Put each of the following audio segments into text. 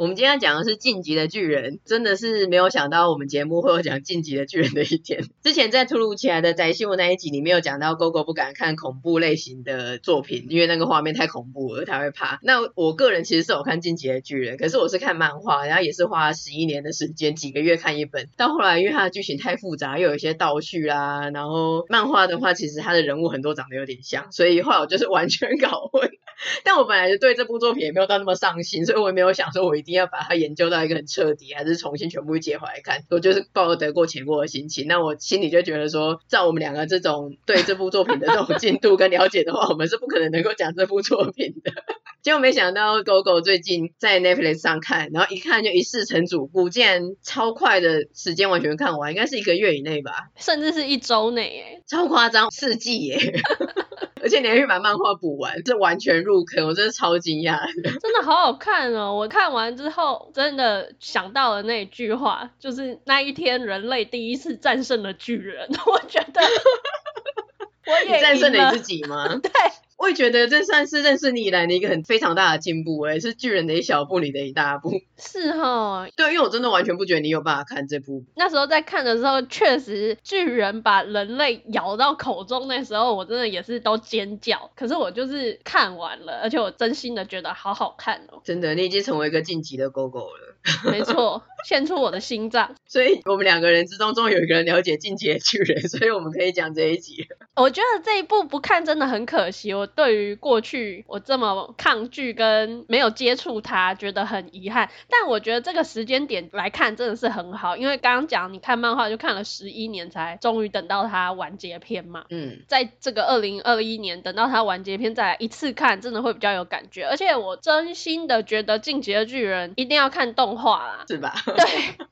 我们今天讲的是《进击的巨人》，真的是没有想到我们节目会有讲《进击的巨人》的一天。之前在突如其来的宅新闻那一集里面有讲到，GoGo 不敢看恐怖类型的作品，因为那个画面太恐怖了，他会怕。那我个人其实是有看《进击的巨人》，可是我是看漫画，然后也是花了十一年的时间，几个月看一本。到后来，因为它的剧情太复杂，又有一些倒叙啦，然后漫画的话，其实它的人物很多长得有点像，所以后来我就是完全搞混。但我本来就对这部作品也没有到那么上心，所以我也没有想说我一定要把它研究到一个很彻底，还是重新全部接回来看。我就是抱着得过且过的心情。那我心里就觉得说，照我们两个这种对这部作品的这种 进度跟了解的话，我们是不可能能够讲这部作品的。结果没想到，GoGo 最近在 Netflix 上看，然后一看就一试成主顾，竟然超快的时间完全看完，应该是一个月以内吧，甚至是一周内，哎，超夸张，四季耶。而且你还去把漫画补完，这完全入坑，我真的超惊讶的。真的好好看哦！我看完之后，真的想到了那句话，就是那一天人类第一次战胜了巨人。我觉得 我也战胜了你自己吗？对。我也觉得这算是认识你以来的一个很非常大的进步，诶，是巨人的一小步，你的一大步。是哈，对，因为我真的完全不觉得你有办法看这部。那时候在看的时候，确实巨人把人类咬到口中，那时候我真的也是都尖叫。可是我就是看完了，而且我真心的觉得好好看哦。真的，你已经成为一个晋级的 GoGo 了。没错，献出我的心脏。所以我们两个人之中，终于有一个人了解进击的巨人，所以我们可以讲这一集。我觉得这一部不看真的很可惜。我对于过去我这么抗拒跟没有接触它，觉得很遗憾。但我觉得这个时间点来看真的是很好，因为刚刚讲你看漫画就看了十一年才终于等到它完结篇嘛。嗯，在这个二零二一年等到它完结篇再来一次看，真的会比较有感觉。而且我真心的觉得进击的巨人一定要看动画啦，是吧？对。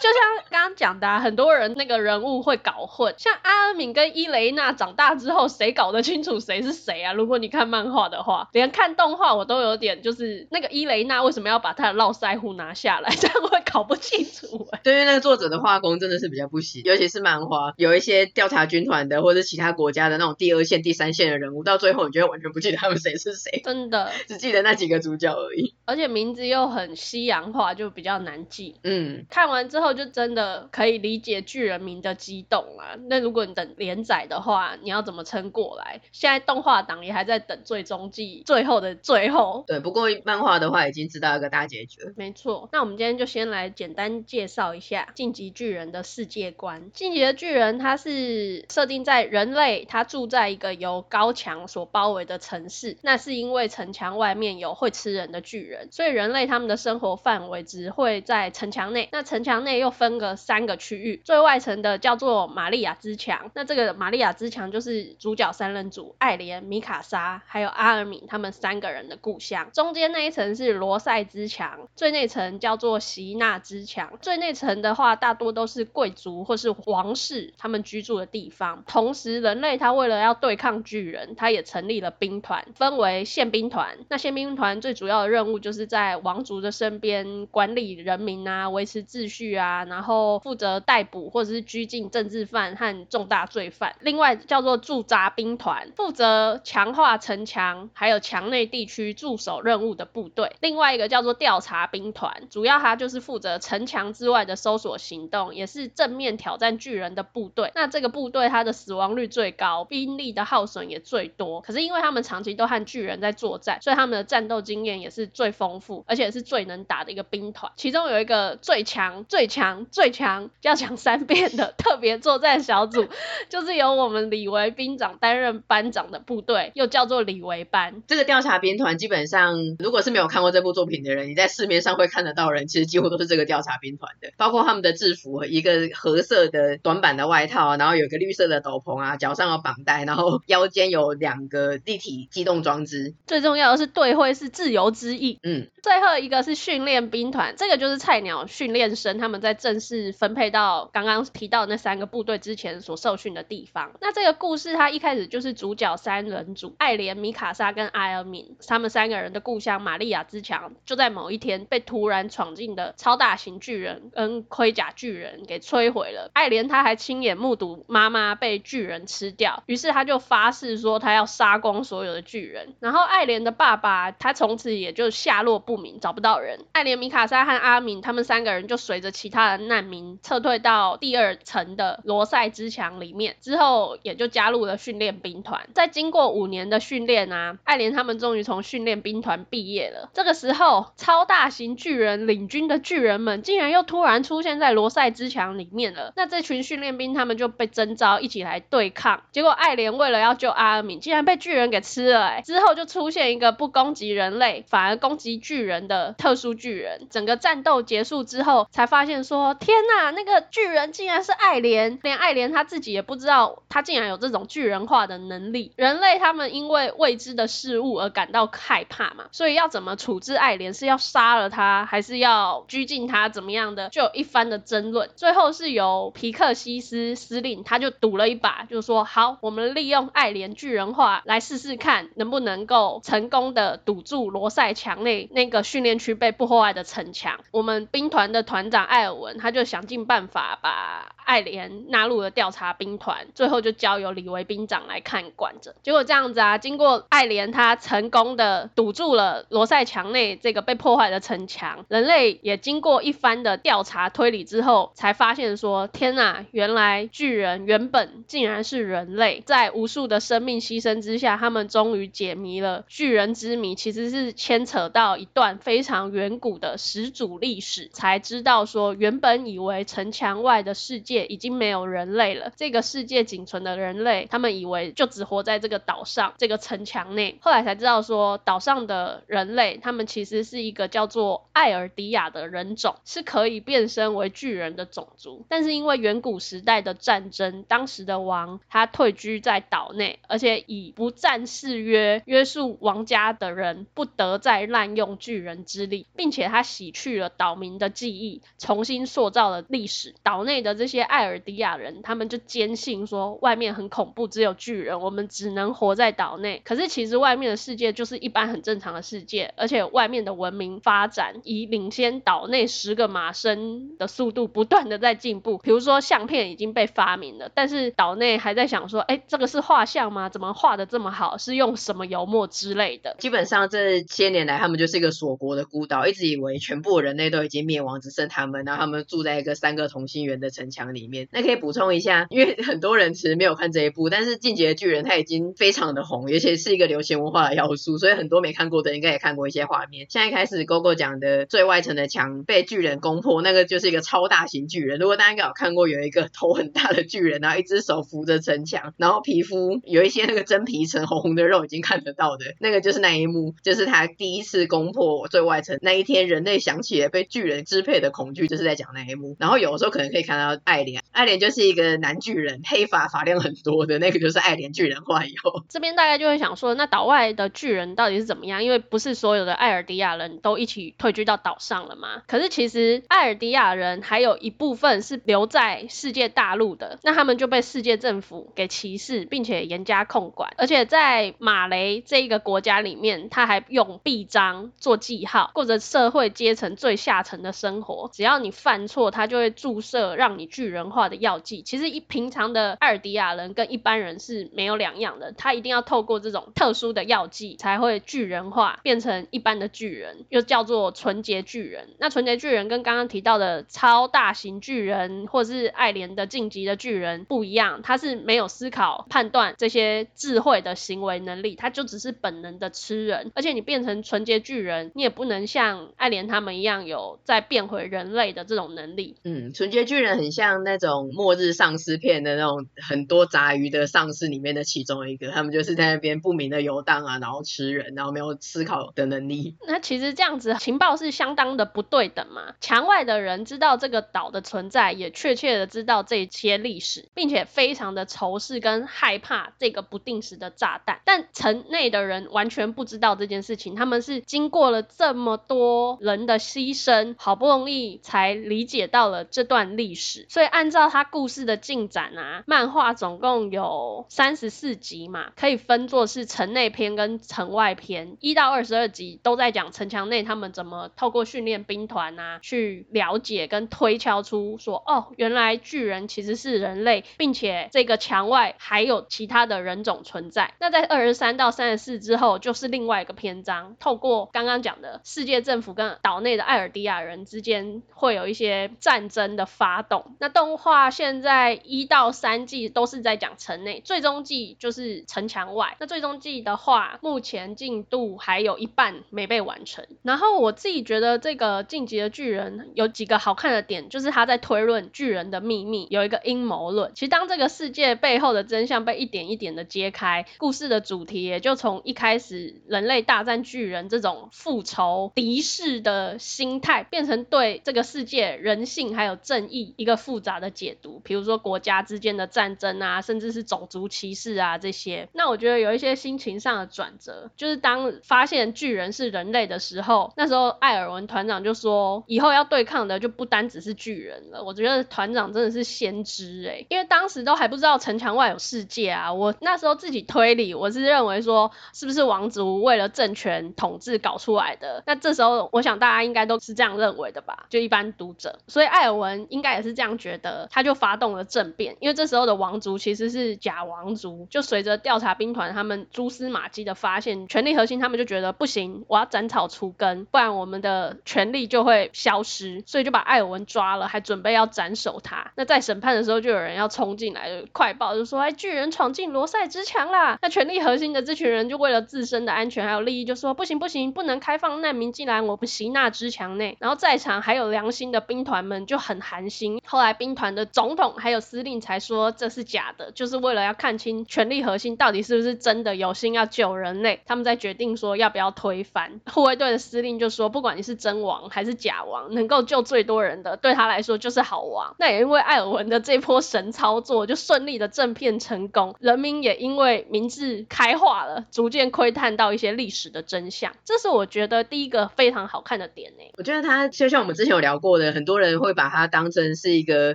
就像刚刚讲的啊，很多人那个人物会搞混，像阿尔敏跟伊雷娜长大之后，谁搞得清楚谁是谁啊？如果你看漫画的话，连看动画我都有点，就是那个伊雷娜为什么要把她的络腮胡拿下来，这样会搞不清楚欸。对于那个作者的画工真的是比较不行，尤其是漫画，有一些调查军团的或者其他国家的那种第二线、第三线的人物，到最后你就会完全不记得他们谁是谁，真的，只记得那几个主角而已。而且名字又很西洋化，就比较难记。嗯，看完之后就真的。可以理解巨人迷的激动啊！那如果你等连载的话，你要怎么撑过来？现在动画党也还在等最终季最后的最后。对，不过漫画的话已经知道一个大结局了。没错，那我们今天就先来简单介绍一下进击巨人的世界观。进击的巨人它是设定在人类他住在一个由高墙所包围的城市，那是因为城墙外面有会吃人的巨人，所以人类他们的生活范围只会在城墙内。那城墙内又分个三。个区域，最外层的叫做玛利亚之墙，那这个玛利亚之墙就是主角三人组艾莲、米卡莎还有阿尔敏他们三个人的故乡。中间那一层是罗塞之墙，最内层叫做席纳之墙。最内层的话，大多都是贵族或是皇室他们居住的地方。同时，人类他为了要对抗巨人，他也成立了兵团，分为宪兵团。那宪兵团最主要的任务就是在王族的身边管理人民啊，维持秩序啊，然后。负责逮捕或者是拘禁政治犯和重大罪犯，另外叫做驻扎兵团，负责强化城墙还有墙内地区驻守任务的部队。另外一个叫做调查兵团，主要它就是负责城墙之外的搜索行动，也是正面挑战巨人的部队。那这个部队它的死亡率最高，兵力的耗损也最多。可是因为他们长期都和巨人在作战，所以他们的战斗经验也是最丰富，而且是最能打的一个兵团。其中有一个最强、最强、最强。要讲三遍的特别作战小组，就是由我们李维兵长担任班长的部队，又叫做李维班。这个调查兵团基本上，如果是没有看过这部作品的人，你在市面上会看得到人，其实几乎都是这个调查兵团的，包括他们的制服，一个褐色的短版的外套，然后有一个绿色的斗篷啊，脚上有绑带，然后腰间有两个立体机动装置。最重要的是队徽是自由之翼。嗯，最后一个是训练兵团，这个就是菜鸟训练生他们们在正式分配到刚刚提到的那三个部队之前所受训的地方。那这个故事它一开始就是主角三人组艾莲、米卡莎跟艾尔敏他们三个人的故乡玛利亚之墙，就在某一天被突然闯进的超大型巨人跟盔甲巨人给摧毁了。艾连他还亲眼目睹妈妈被巨人吃掉，于是他就发誓说他要杀光所有的巨人。然后艾莲的爸爸他从此也就下落不明，找不到人。艾莲、米卡莎和阿敏他们三个人就随着其他的难民撤退到第二层的罗塞之墙里面，之后也就加入了训练兵团。在经过五年的训练啊，艾莲他们终于从训练兵团毕业了。这个时候，超大型巨人领军的巨人们竟然又突然出现在罗塞之墙里面了。那这群训练兵他们就被征召一起来对抗。结果艾莲为了要救阿尔敏，竟然被巨人给吃了。之后就出现一个不攻击人类，反而攻击巨人的特殊巨人。整个战斗结束之后，才发现说，天呐，那个巨人竟然是艾莲，连艾连他自己也不知道，他竟然有这种巨人化的能力。人类他们因为未知的事物而感到害怕嘛，所以要怎么处置艾莲？是要杀了他，还是要拘禁他？怎么样的？就有一番的争论。最后是由皮克西斯司令，他就赌了一把，就说好，我们利用艾莲巨人化来试试看，能不能够成功的堵住罗塞墙内那个训练区被破坏的城墙。我们兵团的团长艾尔他就想尽办法把艾莲纳入了调查兵团，最后就交由李维兵长来看管着。结果这样子啊，经过艾连他成功的堵住了罗塞墙内这个被破坏的城墙，人类也经过一番的调查推理之后，才发现说，天呐，原来巨人原本竟然是人类，在无数的生命牺牲之下，他们终于解谜了巨人之谜，其实是牵扯到一段非常远古的始祖历史，才知道说，原本以为城墙外的世界已经没有人类了，这个世界仅存的人类，他们以为就只活在这个岛上这个城墙内，后来才知道说，岛上的人类，他们其实是一个叫做艾尔迪亚的人种，是可以变身为巨人的种族，但是因为远古时代的战争，当时的王他退居在岛内，而且以不战誓约约束王家的人不得再滥用巨人之力，并且他洗去了岛民的记忆，重新塑造了历史。岛内的这些艾尔迪亚人，他们就坚信说外面很恐怖，只有巨人，我们只能活在岛内。可是其实外面的世界就是一般很正常的世界，而且外面的文明发展以领先岛内十个马身的速度不断的在进步。比如说相片已经被发明了，但是岛内还在想说，哎，这个是画像吗？怎么画的这么好？是用什么油墨之类的？基本上这些年来，他们就是一个锁国的孤岛，一直以为全部人类都已经灭亡，只剩他们，然后他们住在一个三个同心圆的城墙里面。那可以补充一下，因为很多人其实没有看这一部，但是《进击的巨人》它已经非常的红，而且是一个流行文化的要素，所以很多没看过的应该也看过一些画面。现在开始，GoGo 讲的最外层的墙被巨人攻破，那个就是一个超大型巨人。如果大家应该有看过，有一个头很大的巨人，然后一只手扶着城墙，然后皮肤有一些那个真皮层红红的肉，已经看得到的，那个就是那一幕，就是他第一次攻破最外层那一天，人类想起了被巨人支配的恐惧，就是在讲那一幕。然后有的时候可能可以看到艾莲，艾莲就是一个男巨人，黑发发量很多的那个，就是艾莲巨人化以后。这边大家就会想说，那岛外的巨人到底是怎么样？因为不是所有的艾尔迪亚人都一起退居到岛上了吗？可是其实艾尔迪亚人还有一部分是留在世界大陆的，那他们就被世界政府给歧视，并且严加控管。而且在马雷这一个国家里面，他还用臂章做记号，过着社会阶层最下层的生活。只要你犯错，他就会注射让你巨人化的药剂。其实一平常的艾尔迪亚人跟一般人是没有两样的，他一定要透过这种特殊的药剂才会巨人化，变成一般的巨人，又叫做纯洁巨人。那纯洁巨人跟刚刚提到的超大型巨人或是艾连的晋级的巨人不一样，他是没有思考判断这些智慧的行为能力，他就只是本能的吃人。而且你变成纯洁巨人，你也不能像艾连他们一样有再变回人类的的这种能力。嗯，纯洁巨人很像那种末日丧尸片的那种很多杂鱼的丧尸里面的其中一个，他们就是在那边不明的游荡啊，然后吃人，然后没有思考的能力。那其实这样子情报是相当的不对等嘛？墙外的人知道这个岛的存在，也确切的知道这些历史，并且非常的仇视跟害怕这个不定时的炸弹。但城内的人完全不知道这件事情，他们是经过了这么多人的牺牲，好不容易才理解到了这段历史。所以按照他故事的进展啊，漫画总共有三十四集嘛，可以分作是城内篇跟城外篇，一到二十二集都在讲城墙内他们怎么透过训练兵团啊，去了解跟推敲出说，哦，原来巨人其实是人类，并且这个墙外还有其他的人种存在。那在二十三到三十四之后，就是另外一个篇章，透过刚刚讲的世界政府跟岛内的艾尔迪亚人之间会有有一些战争的发动。那动画现在一到三季都是在讲城内，最终季就是城墙外。那最终季的话，目前进度还有一半没被完成。然后我自己觉得这个进击的巨人有几个好看的点，就是他在推论巨人的秘密，有一个阴谋论。其实当这个世界背后的真相被一点一点的揭开，故事的主题也就从一开始人类大战巨人这种复仇敌视的心态，变成对这个世界界人性还有正义一个复杂的解读。比如说国家之间的战争啊，甚至是种族歧视啊这些。那我觉得有一些心情上的转折，就是当发现巨人是人类的时候，那时候艾尔文团长就说，以后要对抗的就不单只是巨人了。我觉得团长真的是先知哎，因为当时都还不知道城墙外有世界啊。我那时候自己推理，我是认为说，是不是王族为了政权统治搞出来的？那这时候我想大家应该都是这样认为的吧？就一般读者，所以艾尔文应该也是这样觉得，他就发动了政变。因为这时候的王族其实是假王族，就随着调查兵团他们蛛丝马迹的发现，权力核心他们就觉得不行，我要斩草除根，不然我们的权力就会消失，所以就把艾尔文抓了，还准备要斩首他。那在审判的时候，就有人要冲进来，快报就说：“哎，巨人闯进罗塞之墙啦！”那权力核心的这群人就为了自身的安全还有利益，就说：“不行不行，不能开放难民进来我们锡纳之墙内。”然后在场还有良心的兵团们就很寒心。后来兵团的总统还有司令才说这是假的，就是为了要看清权力核心到底是不是真的有心要救人类，他们在决定说要不要推翻。护卫队的司令就说：“不管你是真王还是假王，能够救最多人的，对他来说就是好王。”那也因为艾尔文的这波神操作，就顺利的政变成功，人民也因为明智开化了，逐渐窥探到一些历史的真相。这是我觉得第一个非常好看的点呢。我觉得他就像我们之前有聊过的，很多人会把它当成是一个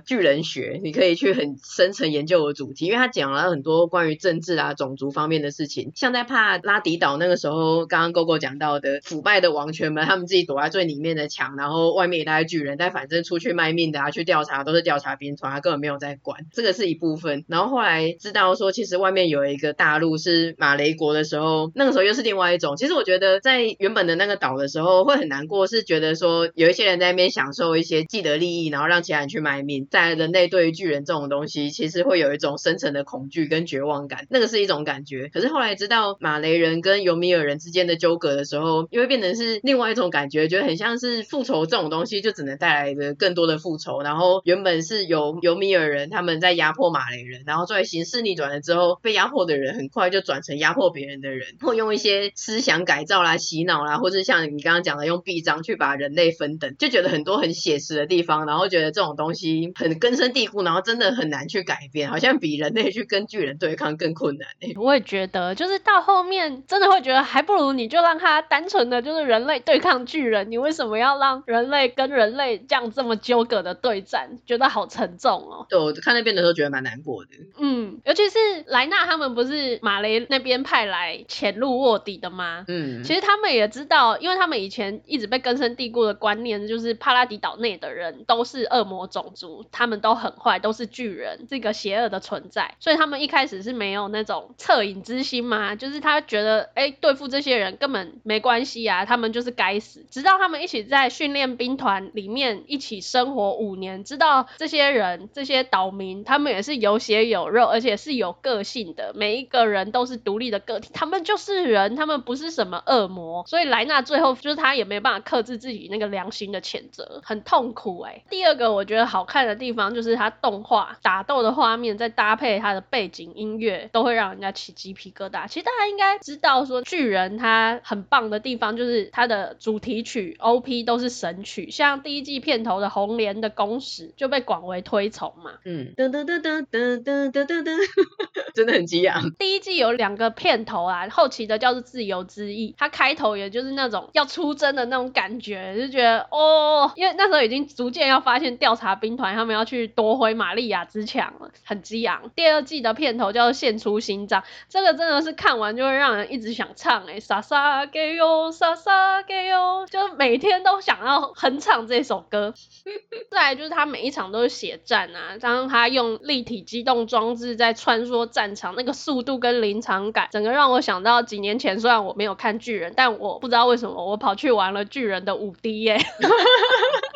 巨人学，你可以去很深层研究的主题，因为他讲了很多关于政治啊、种族方面的事情。像在帕拉迪岛那个时候，刚刚 GoGo 讲到的腐败的王权们，他们自己躲在最里面的墙，然后外面一大堆巨人，但反正出去卖命的啊，去调查都是调查兵团，他根本没有在管。这个是一部分。然后后来知道说，其实外面有一个大陆是马雷国的时候，那个时候又是另外一种。其实我觉得在原本的那个岛的时候会很难过，是觉得说有一些人在那边享受一些既得利益，然后让其他人去卖命。在人类对于巨人这种东西，其实会有一种深层的恐惧跟绝望感，那个是一种感觉。可是后来知道马雷人跟尤米尔人之间的纠葛的时候，又会变成是另外一种感觉，觉得很像是复仇这种东西就只能带来的更多的复仇。然后原本是由尤米尔人他们在压迫马雷人，然后作为形势逆转了之后，被压迫的人很快就转成压迫别人的人，或用一些思想改造啦、洗脑啦，或者像你刚刚讲的用臂章去把人类分等，就觉得很多很写实的地方，然后觉得这种东西很根深蒂固，然后真的很难去改变，好像比人类去跟巨人对抗更困难欸。我也觉得，就是到后面真的会觉得，还不如你就让他单纯的就是人类对抗巨人，你为什么要让人类跟人类这样这么纠葛的对战？觉得好沉重哦。对，我看那边的时候觉得蛮难过的。嗯，尤其是莱纳他们不是马雷那边派来潜入卧底的吗？嗯，其实他们也知道，因为他们以前一直被根深蒂固的观念就是帕拉迪岛内的人都是恶魔种族，他们都很坏，都是巨人，这个邪恶的存在，所以他们一开始是没有那种恻隐之心嘛，就是他觉得，哎，对付这些人根本没关系啊，他们就是该死。直到他们一起在训练兵团里面一起生活五年，知道这些人这些岛民，他们也是有血有肉，而且是有个性的，每一个人都是独立的个体，他们就是人，他们不是什么恶魔。所以莱纳最后就是他也没有办法克制自己那个良心的谴责，很痛苦哎。第二个我觉得好看的地方就是它动画打斗的画面，再搭配它的背景音乐，都会让人家起鸡皮疙瘩。其实大家应该知道说巨人它很棒的地方就是它的主题曲 OP 都是神曲，像第一季片头的红莲的公使就被广为推崇嘛。嗯，噔噔噔噔噔噔噔噔噔，真的很激昂。第一季有两个片头啊，后期的叫做自由之翼，它开头也就是那种要出征的那种感觉，就觉得哦，因为那那时候已经逐渐要发现调查兵团他们要去夺回玛利亚之墙了，很激昂。第二季的片头叫做献出心脏，这个真的是看完就会让人一直想唱哎、欸，撒撒给哟，撒撒给哟，就每天都想要哼唱这首歌。再来就是他每一场都是血战啊，当他用立体机动装置在穿梭战场，那个速度跟临场感，整个让我想到几年前，虽然我没有看巨人，但我不知道为什么我跑去玩了巨人的五 D 耶。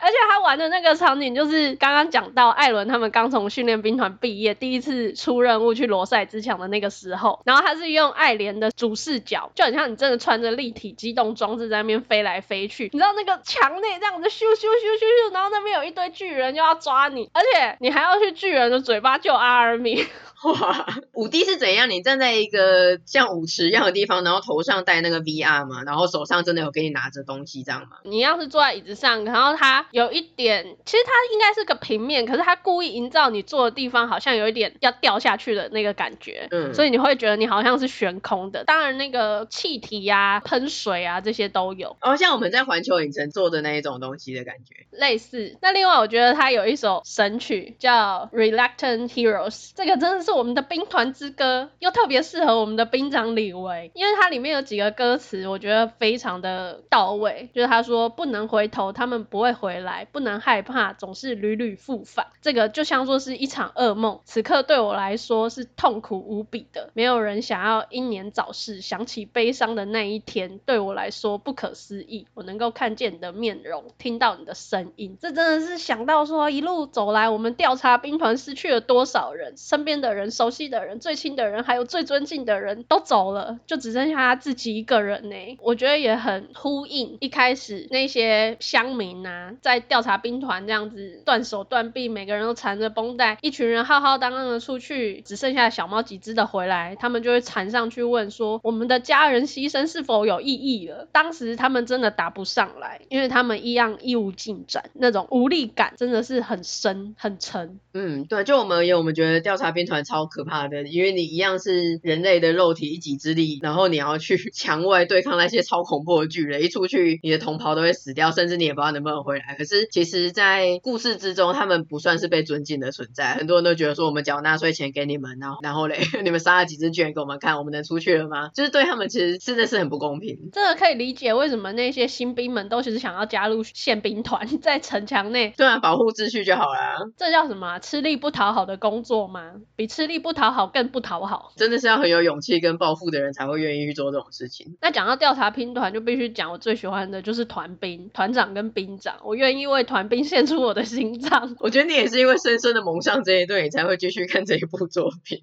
而且他玩的那个场景就是刚刚讲到艾伦他们刚从训练兵团毕业，第一次出任务去罗塞之墙的那个时候，然后他是用艾莲的主视角，就很像你真的穿着立体机动装置在那边飞来飞去，你知道那个墙内这样子咻咻咻咻咻，然后那边有一堆巨人就要抓你，而且你还要去巨人的嘴巴救阿尔米。哇，五 D 是怎样？你站在一个像舞池一样的地方，然后头上戴那个 VR 嘛，然后手上真的有给你拿着东西这样吗？你要是坐在椅子上，然后他有一点，其实它应该是个平面，可是它故意营造你坐的地方好像有一点要掉下去的那个感觉，嗯，所以你会觉得你好像是悬空的。当然那个气体呀、啊、喷水啊这些都有，哦，像我们在环球影城做的那一种东西的感觉，类似。那另外我觉得它有一首神曲叫 Reluctant Heroes，这个真的是。是我们的兵团之歌，又特别适合我们的兵长李维，因为它里面有几个歌词，我觉得非常的到位。就是他说不能回头，他们不会回来；不能害怕，总是屡屡复返。这个就像说是一场噩梦，此刻对我来说是痛苦无比的。没有人想要英年早逝，想起悲伤的那一天，对我来说不可思议。我能够看见你的面容，听到你的声音，这真的是想到说一路走来，我们调查兵团失去了多少人，身边的人。熟悉的人、最亲的人，还有最尊敬的人都走了，就只剩下他自己一个人呢。我觉得也很呼应一开始那些乡民啊，在调查兵团这样子断手断臂，每个人都缠着绷带，一群人浩浩荡荡的出去，只剩下小猫几只的回来，他们就会缠上去问说：我们的家人牺牲是否有意义了？当时他们真的答不上来，因为他们一样一无进展，那种无力感真的是很深很沉。嗯，对，就我们而言，我们觉得调查兵团。超可怕的，因为你一样是人类的肉体一己之力，然后你要去 墙外对抗那些超恐怖的巨人，一出去你的同袍都会死掉，甚至你也不知道能不能回来。可是其实，在故事之中，他们不算是被尊敬的存在。很多人都觉得说，我们缴纳税钱给你们，然后然后嘞，你们杀了几只巨人给我们看，我们能出去了吗？就是对他们其实真的是很不公平。这个可以理解为什么那些新兵们都其实想要加入宪兵团，在城墙内，对啊，保护秩序就好了。这叫什么？吃力不讨好的工作吗？比吃力不讨好更不讨好，真的是要很有勇气跟抱负的人才会愿意去做这种事情。那讲到调查兵团，就必须讲我最喜欢的就是团兵、团长跟兵长，我因为团兵献出我的心脏。我觉得你也是因为深深的蒙上这一对，你才会继续看这一部作品。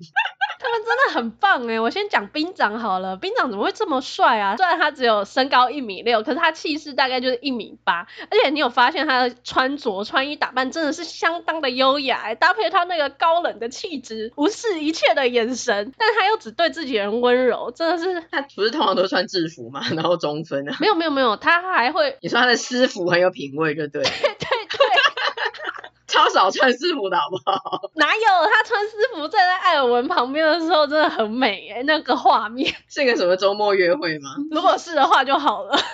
他们真的很棒哎！我先讲兵长好了，兵长怎么会这么帅啊？虽然他只有身高一米六，可是他气势大概就是一米八，而且你有发现他的穿着、穿衣打扮真的是相当的优雅，搭配他那个高冷的气质，无视一切的。眼神，但他又只对自己人温柔，真的是。他不是通常都穿制服嘛？然后中分啊？没有没有没有，他还会。你说他的私服很有品味，就对，超少穿私服的好不好？哪有他穿私服站在艾尔文旁边的时候真的很美哎，那个画面。是个什么周末约会吗？如果是的话就好了。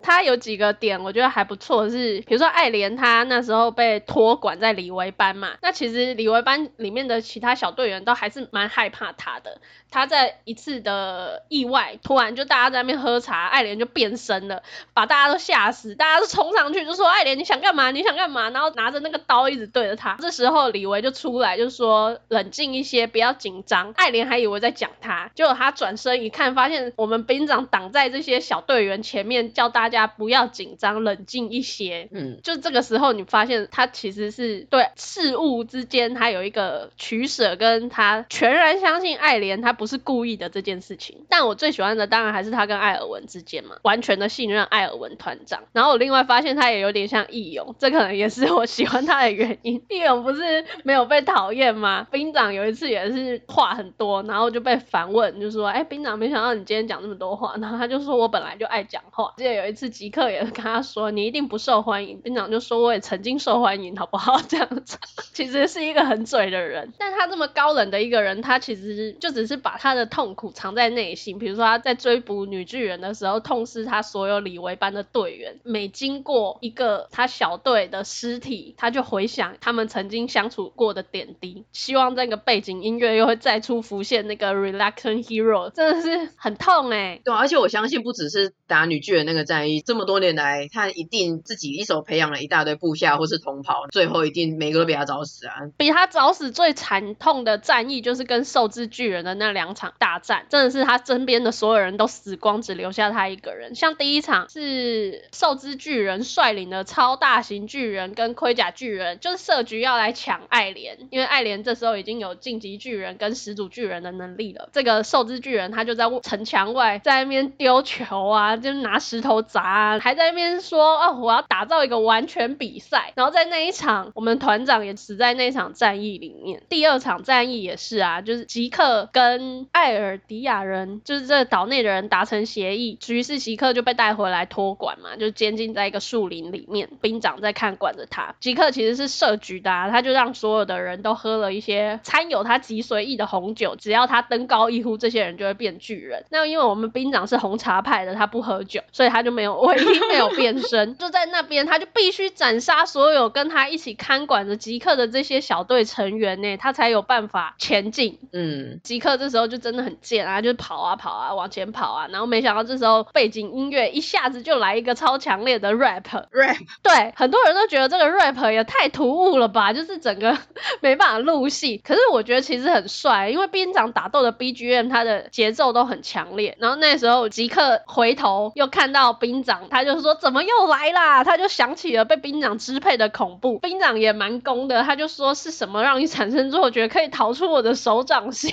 他有几个点我觉得还不错，是比如说爱莲他那时候被托管在李维班嘛，那其实李维班里面的其他小队员都还是蛮害怕他的。他在一次的意外，突然就大家在那边喝茶，爱莲就变身了，把大家都吓死，大家都冲上去就说爱莲你想干嘛？你想干嘛？然后拿着那个刀一直对着他。这时候李维就出来就说冷静一些，不要紧张。爱莲还以为在讲他，结果他转身一看，发现我们兵长挡在这些小队员前面，叫大家不要紧张，冷静一些。嗯，就这个时候你发现他其实是对事物之间他有一个取舍，跟他全然相信爱莲他。不是故意的这件事情，但我最喜欢的当然还是他跟艾尔文之间嘛，完全的信任艾尔文团长。然后我另外发现他也有点像义勇，这可能也是我喜欢他的原因。义勇不是没有被讨厌吗？兵长有一次也是话很多，然后就被反问，就说：“哎，兵长，没想到你今天讲那么多话。”然后他就说：“我本来就爱讲话。”记得有一次次吉克也跟他说：“你一定不受欢迎。”兵长就说：“我也曾经受欢迎，好不好？” 这样子，其实是一个很嘴的人。但他这么高冷的一个人，他其实就只是把他的痛苦藏在内心。比如说他在追捕女巨人的时候，痛失他所有李维班的队员。每经过一个他小队的尸体，他就回想他们曾经相处过的点滴，希望这个背景音乐又会再出浮现那个 Reluctant Hero，真的是很痛哎、欸。对，而且我相信不只是打女巨人那个战役，这么多年来，他一定自己一手培养了一大堆部下或是同袍，最后一定每个都比他早死啊。比他早死最惨痛的战役就是跟兽之巨人的那两场大战，真的是他身边的所有人都死光，只留下他一个人。像第一场是兽之巨人率领的超大型巨人跟盔甲巨人，就是设局要来抢爱莲，因为爱莲这时候已经有晋级巨人跟始祖巨人的能力了。这个兽之巨人他就在城墙外，在那边丢球啊，就是拿石头砸，还在那边说哦，我要打造一个完全比赛。然后在那一场，我们团长也死在那场战役里面。第二场战役也是啊，就是吉克跟艾尔迪亚人，就是这岛内的人达成协议，于是吉克就被带回来托管嘛，就监禁在一个树林里面，兵长在看管着他。吉克其实是设局的啊，他就让所有的人都喝了一些掺有他极随意的红酒，只要他登高一呼，这些人就会变巨人。那因为我们兵长是红茶派的，他不 喝酒，所以他就没有唯一没有变身，就在那边他就必须斩杀所有跟他一起看管着吉克的这些小队成员呢，他才有办法前进。嗯，吉克这时候就真的很贱啊，就跑啊跑啊往前跑啊，然后没想到这时候背景音乐一下子就来一个超强烈的 rap rap，对，很多人都觉得这个 rap 也太突兀了吧，就是整个没办法入戏。可是我觉得其实很帅，因为兵长打斗的 BGM 它的节奏都很强烈。然后那时候吉克回头又看到兵长，他就说怎么又来啦？他就想起了被兵长支配的恐怖。兵长也蛮攻的，他就说是什么让你产生错觉可以逃出我的手掌心？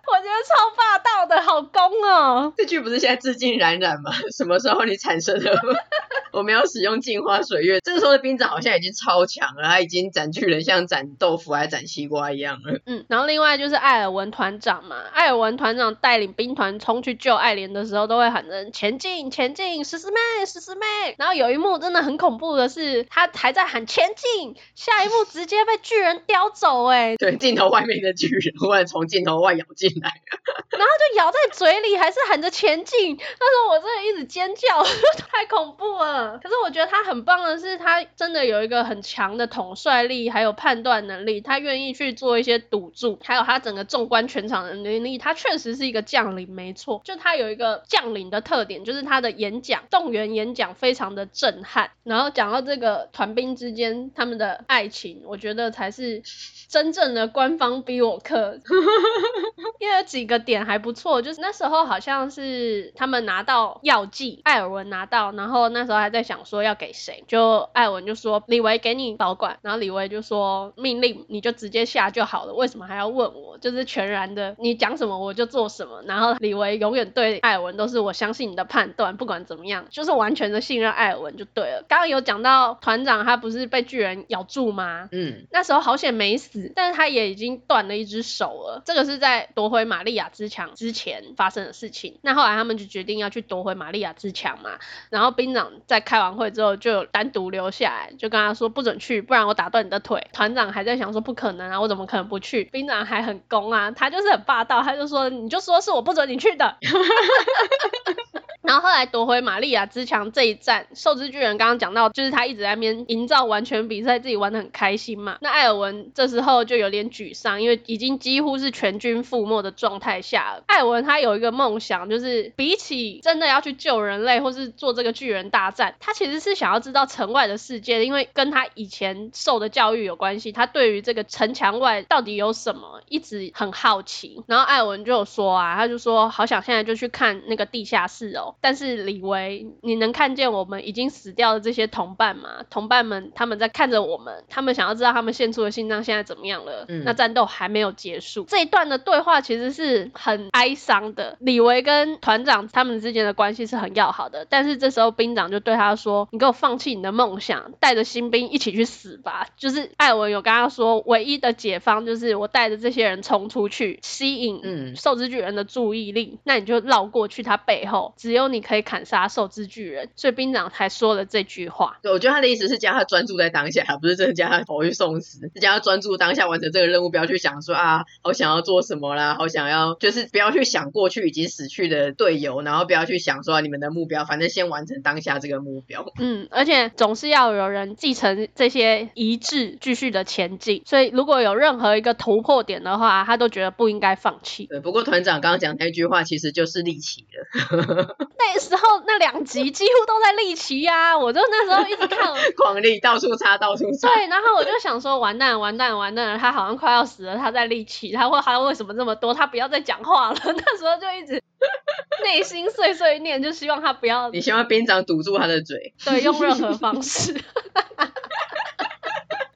我觉得超霸道的，好攻哦！这句不是现在致敬冉冉吗？什么时候你产生了？我没有使用镜花水月。这个时候的兵长好像已经超强了，他已经斩巨人像斩豆腐还斩西瓜一样了。嗯，然后另外就是艾尔文团长嘛，艾尔文团长带领兵团冲去救艾莲的时候，都会喊人前进前进，十四妹十四妹。然后有一幕真的很恐怖的是，他还在喊前进，下一幕直接被巨人叼走哎。对，镜头外面的巨人忽然从镜头外咬进。然后就咬在嘴里，还是喊着前进。那时候我真的一直尖叫，太恐怖了。可是我觉得他很棒的是，他真的有一个很强的统帅力，还有判断能力。他愿意去做一些赌注，还有他整个纵观全场的能力。他确实是一个将领，没错。就他有一个将领的特点，就是他的演讲，动员演讲非常的震撼。然后讲到这个团兵之间他们的爱情，我觉得才是真正的官方逼我克。因为有几个点还不错，就是那时候好像是他们拿到药剂，艾尔文拿到，然后那时候还在想说要给谁，就艾尔文就说李维给你保管，然后李维就说命令你就直接下就好了，为什么还要问我？就是全然的，你讲什么我就做什么。然后李维永远对艾尔文都是我相信你的判断，不管怎么样，就是完全的信任艾尔文就对了。刚刚有讲到团长他不是被巨人咬住吗？嗯，那时候好险没死，但是他也已经断了一只手了。这个是在回玛利亚之墙之前发生的事情，那后来他们就决定要去夺回玛利亚之墙嘛。然后兵长在开完会之后就单独留下来，就跟他说不准去，不然我打断你的腿。团长还在想说不可能啊，我怎么可能不去？兵长还很攻啊，他就是很霸道，他就说你就说是我不准你去的。然后后来夺回玛利亚之墙这一战，兽之巨人刚刚讲到，就是他一直在那边营造完全比赛，自己玩得很开心嘛。那艾尔文这时候就有点沮丧，因为已经几乎是全军覆没的状态下了。艾尔文他有一个梦想，就是比起真的要去救人类或是做这个巨人大战，他其实是想要知道城外的世界，因为跟他以前受的教育有关系。他对于这个城墙外到底有什么一直很好奇。然后艾尔文就有说啊，他就说好想现在就去看那个地下室哦。但是李维，你能看见我们已经死掉的这些同伴吗？同伴们他们在看着我们，他们想要知道他们献出的心脏现在怎么样了。嗯，那战斗还没有结束。这一段的对话其实是很哀伤的。李维跟团长他们之间的关系是很要好的，但是这时候兵长就对他说：“你给我放弃你的梦想，带着新兵一起去死吧。”就是艾文有跟他说，唯一的解方就是我带着这些人冲出去，吸引嗯兽之巨人的注意力。那你就绕过去他背后，只有。有你可以砍杀兽之巨人，所以兵长才说了这句话。对，我觉得他的意思是叫他专注在当下，不是真的叫他跑去送死，是叫他专注当下完成这个任务，不要去想说啊，好想要做什么啦，好想要，就是不要去想过去已经死去的队友，然后不要去想说、啊、你们的目标，反正先完成当下这个目标。嗯，而且总是要有人继承这些遗志，继续的前进。所以如果有任何一个突破点的话，他都觉得不应该放弃。对，不过团长刚刚讲那句话，其实就是立旗了。那时候那两集几乎都在立旗呀、啊，我就那时候一直看，狂立到处插，到处插。对，然后我就想说，完蛋，完蛋，完蛋了，他好像快要死了，他在立旗，他会他为什么这么多？他不要再讲话了。那时候就一直内心碎碎念，就希望他不要。你希望兵长堵住他的嘴？对，用任何方式。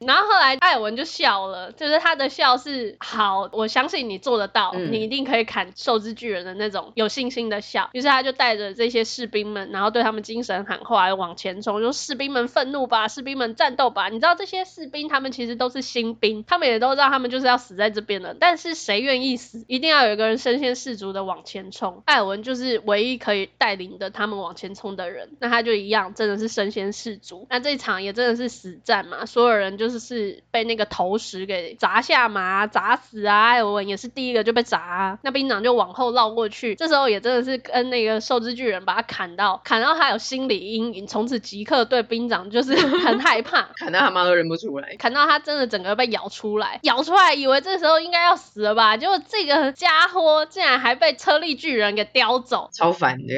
然后后来艾尔文就笑了，就是他的笑是好，我相信你做得到，嗯、你一定可以砍兽之巨人的那种有信心的笑。于是他就带着这些士兵们，然后对他们精神喊话，往前冲，说士兵们愤怒吧，士兵们战斗吧。你知道这些士兵他们其实都是新兵，他们也都知道他们就是要死在这边的，但是谁愿意死？一定要有一个人身先士卒的往前冲。艾尔文就是唯一可以带领的他们往前冲的人，那他就一样，真的是身先士卒。那这一场也真的是死战嘛，所有人就是。就是被那个投石给砸下马，砸死啊！艾尔文也是第一个就被砸啊，那兵长就往后绕过去，这时候也真的是跟那个兽之巨人把他砍到，砍到他有心理阴影，从此即刻对兵长就是很害怕，砍到他妈都认不出来，砍到他真的整个被咬出来，咬出来以为这时候应该要死了吧，结果这个家伙竟然还被车力巨人给叼走，超烦的，真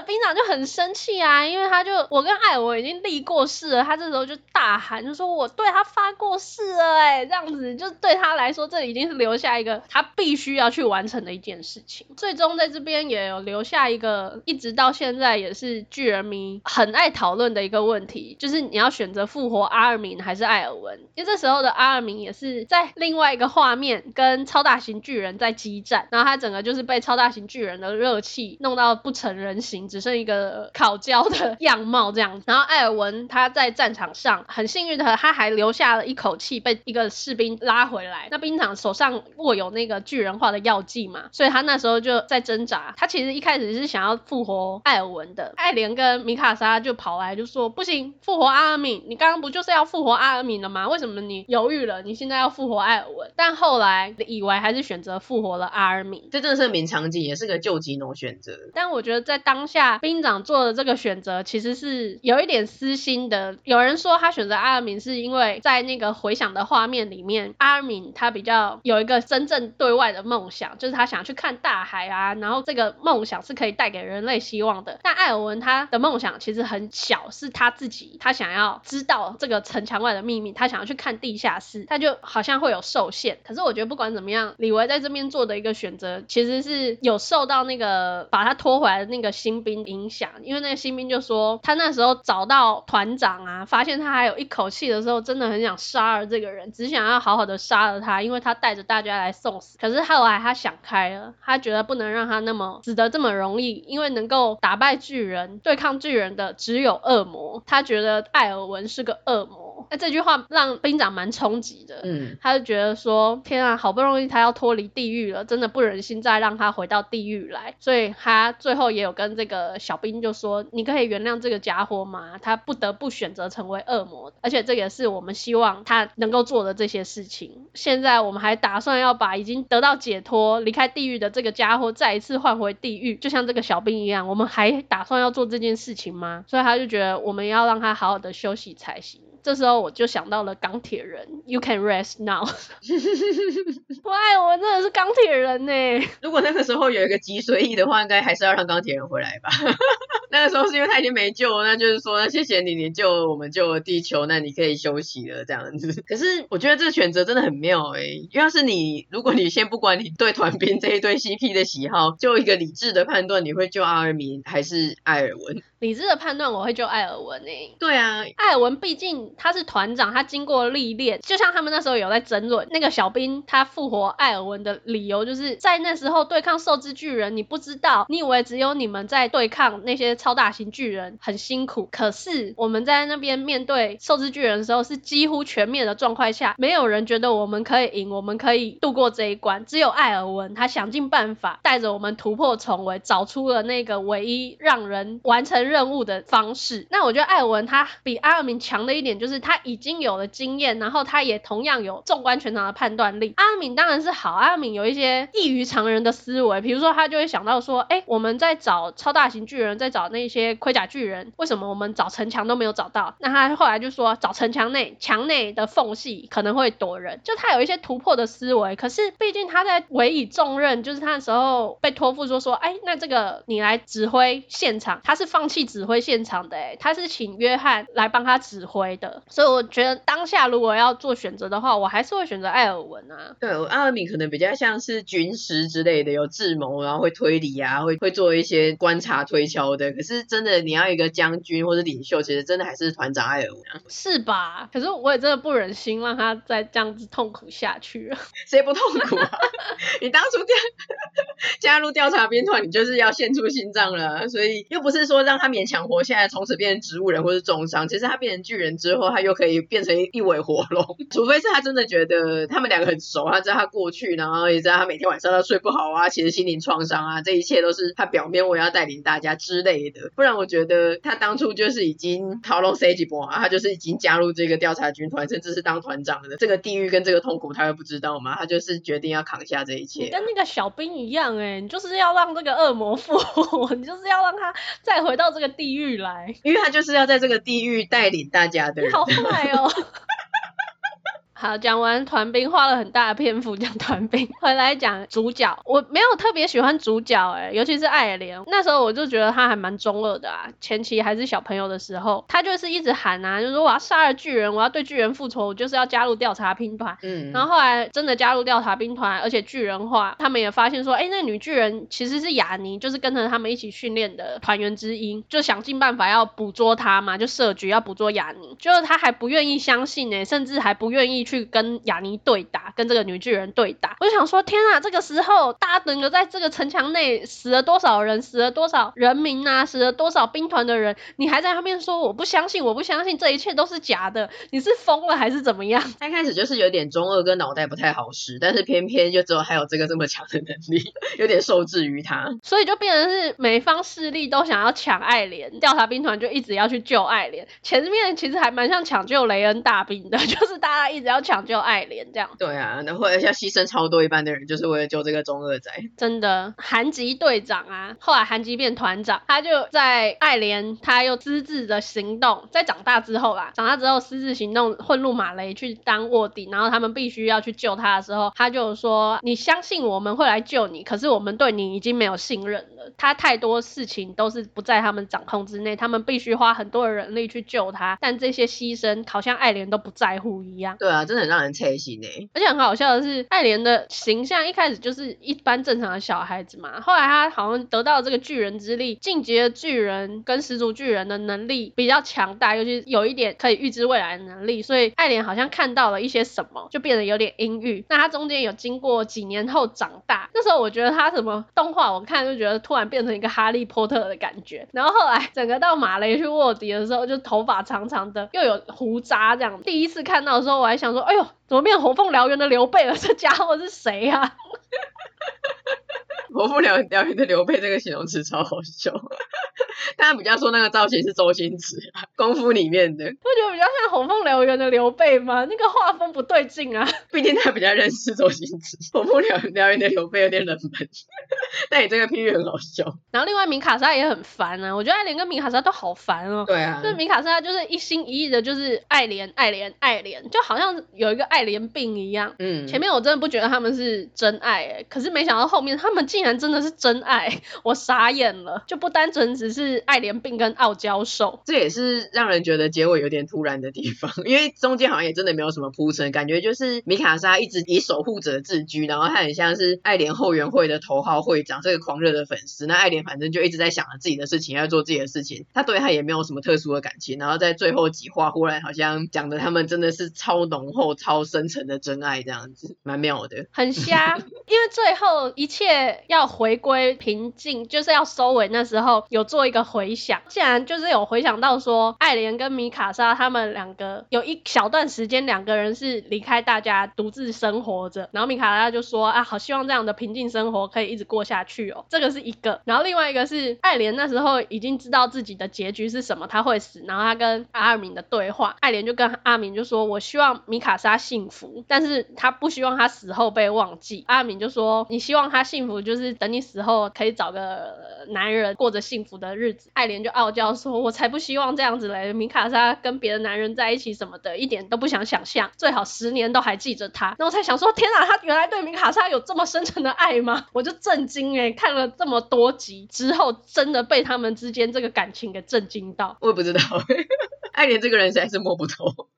的，兵长就很生气啊，因为他就我跟艾尔文已经立过誓了，他这时候就大喊就说我对。他发过誓了哎，这样子就对他来说，这已经是留下一个他必须要去完成的一件事情。最终在这边也有留下一个，一直到现在也是巨人迷很爱讨论的一个问题，就是你要选择复活阿尔敏还是艾尔文？因为这时候的阿尔敏也是在另外一个画面跟超大型巨人在激战，然后他整个就是被超大型巨人的热气弄到不成人形，只剩一个烤焦的样貌这样。然后艾尔文他在战场上很幸运的他还。留下了一口气，被一个士兵拉回来。那兵长手上握有那个巨人化的药剂嘛，所以他那时候就在挣扎。他其实一开始是想要复活艾尔文的。艾莲跟米卡莎就跑来就说：“不行，复活阿尔敏，你刚刚不就是要复活阿尔敏了吗？为什么你犹豫了？你现在要复活艾尔文？”但后来以为还是选择复活了阿尔敏。这真的是名场景，也是个救急 no 选择。但我觉得在当下，兵长做的这个选择其实是有一点私心的。有人说他选择阿尔敏是因为。对在那个回响的画面里面，阿敏他比较有一个真正对外的梦想，就是他想去看大海啊，然后这个梦想是可以带给人类希望的。但艾尔文他的梦想其实很小，是他自己，他想要知道这个城墙外的秘密，他想要去看地下室，他就好像会有受限。可是我觉得不管怎么样，李维在这边做的一个选择，其实是有受到那个把他拖回来的那个新兵影响，因为那个新兵就说，他那时候找到团长啊，发现他还有一口气的时候，真。的很想杀了这个人，只想要好好的杀了他，因为他带着大家来送死。可是后来他想开了，他觉得不能让他那么死的这么容易，因为能够打败巨人、对抗巨人的只有恶魔。他觉得艾尔文是个恶魔。那这句话让兵长蛮冲击的，嗯，他就觉得说，天啊，好不容易他要脱离地狱了，真的不忍心再让他回到地狱来，所以他最后也有跟这个小兵就说，你可以原谅这个家伙吗？他不得不选择成为恶魔，而且这也是我们希望他能够做的这些事情。现在我们还打算要把已经得到解脱、离开地狱的这个家伙再一次换回地狱，就像这个小兵一样，我们还打算要做这件事情吗？所以他就觉得我们要让他好好的休息才行。这时候我就想到了钢铁人，You can rest now。我爱我真的是钢铁人呢。如果那个时候有一个脊髓翼的话，应该还是要让钢铁人回来吧。那个时候是因为他已经没救了，那就是说，那谢谢你，你救了我们，救了地球，那你可以休息了这样子。可是我觉得这个选择真的很妙诶，因为要是你，如果你先不管你对团兵这一对 CP 的喜好，就一个理智的判断，你会救阿尔敏还是艾尔文？理智的判断，我会救艾尔文诶。对啊，艾尔文毕竟他是团长，他经过历练，就像他们那时候有在争论，那个小兵他复活艾尔文的理由，就是在那时候对抗兽之巨人，你不知道，你以为只有你们在对抗那些超大型巨人很辛苦，可是我们在那边面对兽之巨人的时候，是几乎全灭的状况下，没有人觉得我们可以赢，我们可以度过这一关。只有艾尔文，他想尽办法带着我们突破重围，找出了那个唯一让人完成任务的方式。那我觉得艾尔文他比阿尔敏强的一点就是他已经有了经验，然后他也同样有纵观全场的判断力。阿敏当然是好，阿敏有一些异于常人的思维，比如说他就会想到说，哎，我们在找超大型巨人，在找那些盔甲巨人，为什么我们找城墙都没有找到？那他后来就说，找城墙内墙内的缝隙可能会躲人，就他有一些突破的思维。可是毕竟他在委以重任，就是他的时候被托付说说，哎，那这个你来指挥现场，他是放弃指挥现场的，哎，他是请约翰来帮他指挥的。所以我觉得当下如果要做选择的话，我还是会选择艾尔文啊。对，阿尔敏可能比较像是军师之类的，有智谋，然后会推理啊，会会做一些观察推敲的。可是真的你要一个将军或者领袖，其实真的还是团长艾尔文啊。是吧？可是我也真的不忍心让他再这样子痛苦下去了。谁不痛苦啊？你当初调加入调查兵团，你就是要献出心脏了。所以又不是说让他勉强活下来，从此变成植物人或是重伤。其实他变成巨人之后，他又可以变成一尾活龙。除非是他真的觉得他们两个很熟，他知道他过去，然后也知道他每天晚上都睡不好啊，其实心灵创伤啊，这一切都是他表面我要带领大家之类的。不然我觉得他当初就是已经逃龙 C 级波啊，他就是已经加入这个调查军团，甚至是当团长的。这个地狱跟这个痛苦，他会不知道吗？他就是决定要扛下这一切。你跟那个小兵一样哎、欸，你就是要让这个恶魔复活，你就是要让他再回到这个地狱来，因为他就是要在这个地狱带领大家的人。你好坏哦。好，讲完团兵，花了很大的篇幅讲团兵，回来讲主角。我没有特别喜欢主角，哎，尤其是艾莲。那时候我就觉得他还蛮中二的啊。前期还是小朋友的时候，他就是一直喊啊，就是说我要杀了巨人，我要对巨人复仇，我就是要加入调查兵团。嗯。然后后来真的加入调查兵团，而且巨人化，他们也发现说，哎，那女巨人其实是雅尼，就是跟着他们一起训练的团员之一，就想尽办法要捕捉他嘛，就设局要捕捉雅尼。就是他还不愿意相信呢，甚至还不愿意。去跟雅尼对打，跟这个女巨人对打，我就想说，天啊，这个时候大家整个在这个城墙内死了多少人，死了多少人民啊，死了多少兵团的人，你还在后面说我不相信，我不相信，这一切都是假的，你是疯了还是怎么样？他一开始就是有点中二，跟脑袋不太好使，但是偏偏就只有还有这个这么强的能力，有点受制于他，所以就变成是每方势力都想要抢爱莲，调查兵团就一直要去救爱莲，前面其实还蛮像抢救雷恩大兵的，就是大家一直要。抢救爱莲这样，对啊，那或者像牺牲超多一般的人，就是为了救这个中二仔。真的，韩吉队长啊，后来韩吉变团长，他就在爱莲他又私自的行动，在长大之后啦，长大之后私自行动混入马雷去当卧底，然后他们必须要去救他的时候，他就说：“你相信我们会来救你，可是我们对你已经没有信任了。他太多事情都是不在他们掌控之内，他们必须花很多的人力去救他，但这些牺牲好像爱莲都不在乎一样。”对啊。真的很让人刺心呢，而且很好笑的是，艾莲的形象一开始就是一般正常的小孩子嘛，后来他好像得到这个巨人之力，进击的巨人跟始祖巨人的能力比较强大，尤其有一点可以预知未来的能力，所以艾莲好像看到了一些什么，就变得有点阴郁。那他中间有经过几年后长大，那时候我觉得他什么动画我看就觉得突然变成一个哈利波特的感觉，然后后来整个到马雷去卧底的时候，就头发长长的，又有胡渣这样，第一次看到的时候我还想说。哎呦，怎么变红凤燎原的刘备了？这家伙是谁呀、火凤燎燎原的刘备这个形容词超好笑。大家比较说那个造型是周星驰功夫里面的，不觉得比较像火凤燎原的刘备吗？那个画风不对劲啊。毕竟他比较认识周星驰，火凤燎燎原的刘备有点冷门。但你这个譬喻很好笑。然后另外米卡莎也很烦啊，我觉得艾莲跟米卡莎都好烦哦。对啊。就是米卡莎就是一心一意的，就是爱莲爱莲爱莲，就好像有一个爱莲病一样。嗯。前面我真的不觉得他们是真爱哎，可是没想到后面他们竟然真的是真爱，我傻眼了，就不单纯只是。爱莲病跟傲娇兽，这也是让人觉得结尾有点突然的地方，因为中间好像也真的没有什么铺陈，感觉就是米卡莎一直以守护者自居，然后他很像是爱莲后援会的头号会长，这个狂热的粉丝。那爱莲反正就一直在想着自己的事情，要做自己的事情，他对他也没有什么特殊的感情。然后在最后几话，忽然好像讲的他们真的是超浓厚、超深沉的真爱，这样子蛮妙的，很瞎。因为最后一切要回归平静，就是要收尾，那时候有做一个回想，竟然就是有回想到说，艾莲跟米卡莎他们两个有一小段时间，两个人是离开大家，独自生活着。然后米卡莎就说啊，好希望这样的平静生活可以一直过下去哦。这个是一个，然后另外一个是艾莲那时候已经知道自己的结局是什么，他会死。然后他跟阿尔敏的对话，艾莲就跟阿敏就说，我希望米卡莎幸福，但是他不希望他死后被忘记。阿敏就说，你希望他幸福，就是是等你死后可以找个男人过着幸福的日子。艾莲就傲娇说，我才不希望这样子嘞，米卡莎跟别的男人在一起什么的，一点都不想想象，最好十年都还记着他。然后我才想说，天哪，他原来对米卡莎有这么深沉的爱吗？我就震惊哎，看了这么多集之后，真的被他们之间这个感情给震惊到。我也不知道，艾莲这个人实在是摸不透。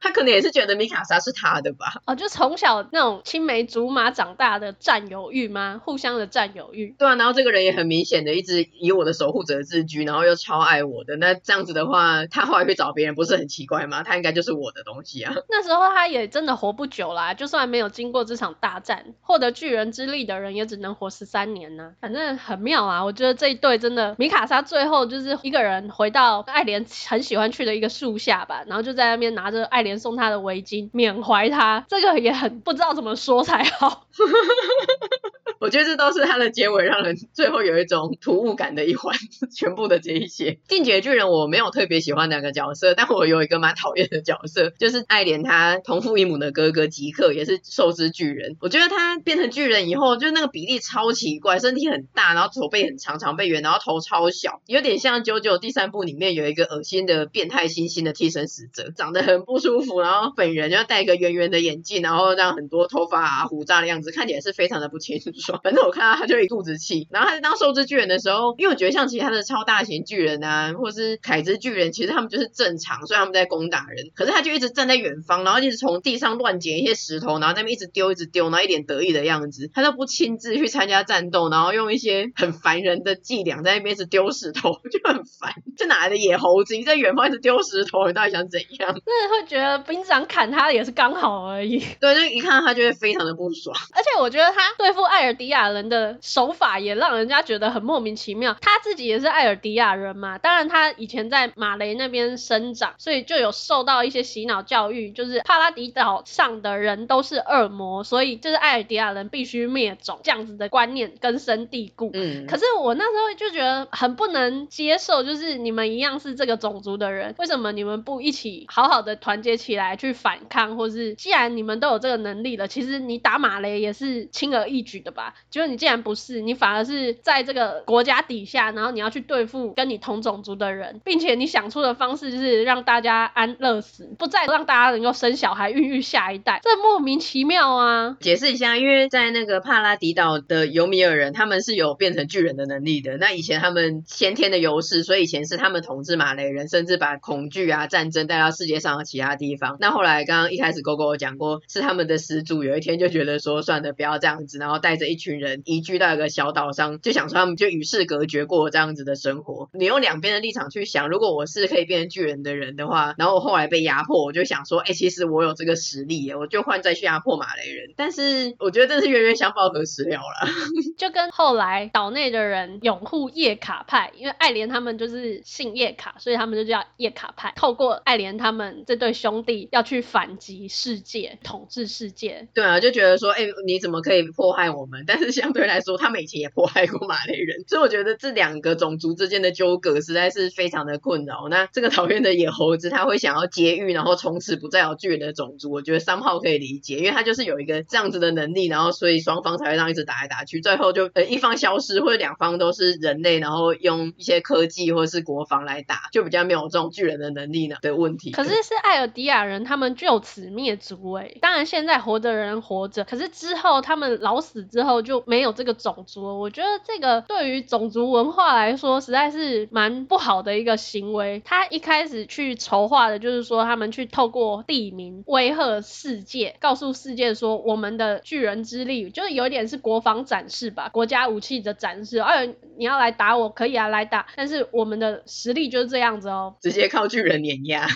他可能也是觉得米卡莎是他的吧？哦，就从小那种青梅竹马长大的占有欲吗？互相的占有欲。对啊，然后这个人也很明显的一直以我的守护者自居，然后又超爱我的。那这样子的话，他后来去找别人不是很奇怪吗？他应该就是我的东西啊。那时候他也真的活不久啦，就算没有经过这场大战，获得巨人之力的人也只能活十三年呢。反正很妙啊，我觉得这一对真的，米卡莎最后就是一个人回到爱莲很喜欢去的一个树下吧，然后就在那边拿着艾送他的围巾缅怀他，这个也很不知道怎么说才好。我觉得这都是他的结尾，让人最后有一种突兀感的一环。全部的这一些，进击的巨人我没有特别喜欢两个角色，但我有一个蛮讨厌的角色，就是艾连他同父异母的哥哥吉克，也是兽之巨人。我觉得他变成巨人以后，就那个比例超奇怪，身体很大，然后手背很长，长背圆，然后头超小，有点像《九九》第三部里面有一个恶心的变态猩猩的替身使者，长得很不舒服，然后本人要戴一个圆圆的眼镜，然后这样很多头发啊胡渣的样子，看起来是非常的不清楚。反正我看到他就一肚子气，然后他在当兽之巨人的时候，因为我觉得像其他的超大型巨人啊，或是凯之巨人，其实他们就是正常，虽然他们在攻打人，可是他就一直站在远方，然后一直从地上乱捡一些石头，然后在那边一直丢，一直丢，然后一脸得意的样子，他都不亲自去参加战斗，然后用一些很烦人的伎俩在那边一直丢石头，就很烦。这哪来的野猴子？你在远方一直丢石头，你到底想怎样？真的会觉得兵长砍他也是刚好而已。对，就一看到他就会非常的不爽。而且我觉得他对付艾尔迪亚人的手法也让人家觉得很莫名其妙。他自己也是艾尔迪亚人嘛，当然他以前在马雷那边生长，所以就有受到一些洗脑教育，就是帕拉迪岛上的人都是恶魔，所以就是艾尔迪亚人必须灭种这样子的观念根深蒂固。嗯，可是我那时候就觉得很不能接受，就是你们一样是这个种族的人，为什么你们不一起好好的团结起来去反抗，或是既然你们都有这个能力了，其实你打马雷也是轻而易举的吧？就是你既然不是，你反而是在这个国家底下，然后你要去对付跟你同种族的人，并且你想出的方式就是让大家安乐死，不再让大家能够生小孩、孕育下一代，这莫名其妙啊！解释一下，因为在那个帕拉迪岛的尤米尔人，他们是有变成巨人的能力的。那以前他们先天的优势，所以以前是他们统治马雷人，甚至把恐惧啊、战争带到世界上的其他地方。那后来刚刚一开始 GoGo 有讲过，是他们的始祖有一天就觉得说，算了，不要这样子，然后带着一群人移居到一个小岛上，就想说他们就与世隔绝过这样子的生活。你用两边的立场去想，如果我是可以变成巨人的人的话，然后我后来被压迫，我就想说，哎、欸，其实我有这个实力耶，我就换再去压迫马雷人。但是我觉得这是冤冤相报何时了啦，就跟后来岛内的人拥护叶卡派，因为爱莲他们就是信叶卡，所以他们就叫叶卡派。透过爱莲他们这对兄弟要去反击世界，统治世界。对啊，就觉得说，哎、欸，你怎么可以迫害我们？但是相对来说，他们以前也迫害过马雷人，所以我觉得这两个种族之间的纠葛实在是非常的困扰。那这个讨厌的野猴子，他会想要劫狱，然后从此不再有巨人的种族，我觉得三号可以理解，因为他就是有一个这样子的能力，然后所以双方才会让一直打来打去，最后就呃一方消失，或者两方都是人类，然后用一些科技或者是国防来打，就比较没有这种巨人的能力呢的问题。可是是艾尔迪亚人。他们就此灭族哎，当然现在活的人活着，可是之后他们老死之后后就没有这个种族。我觉得这个对于种族文化来说，实在是蛮不好的一个行为。他一开始去筹划的就是说，他们去透过地名威吓世界，告诉世界说我们的巨人之力，就是有点是国防展示吧，国家武器的展示。哎，你要来打我可以啊，来打，但是我们的实力就是这样子哦，直接靠巨人碾压。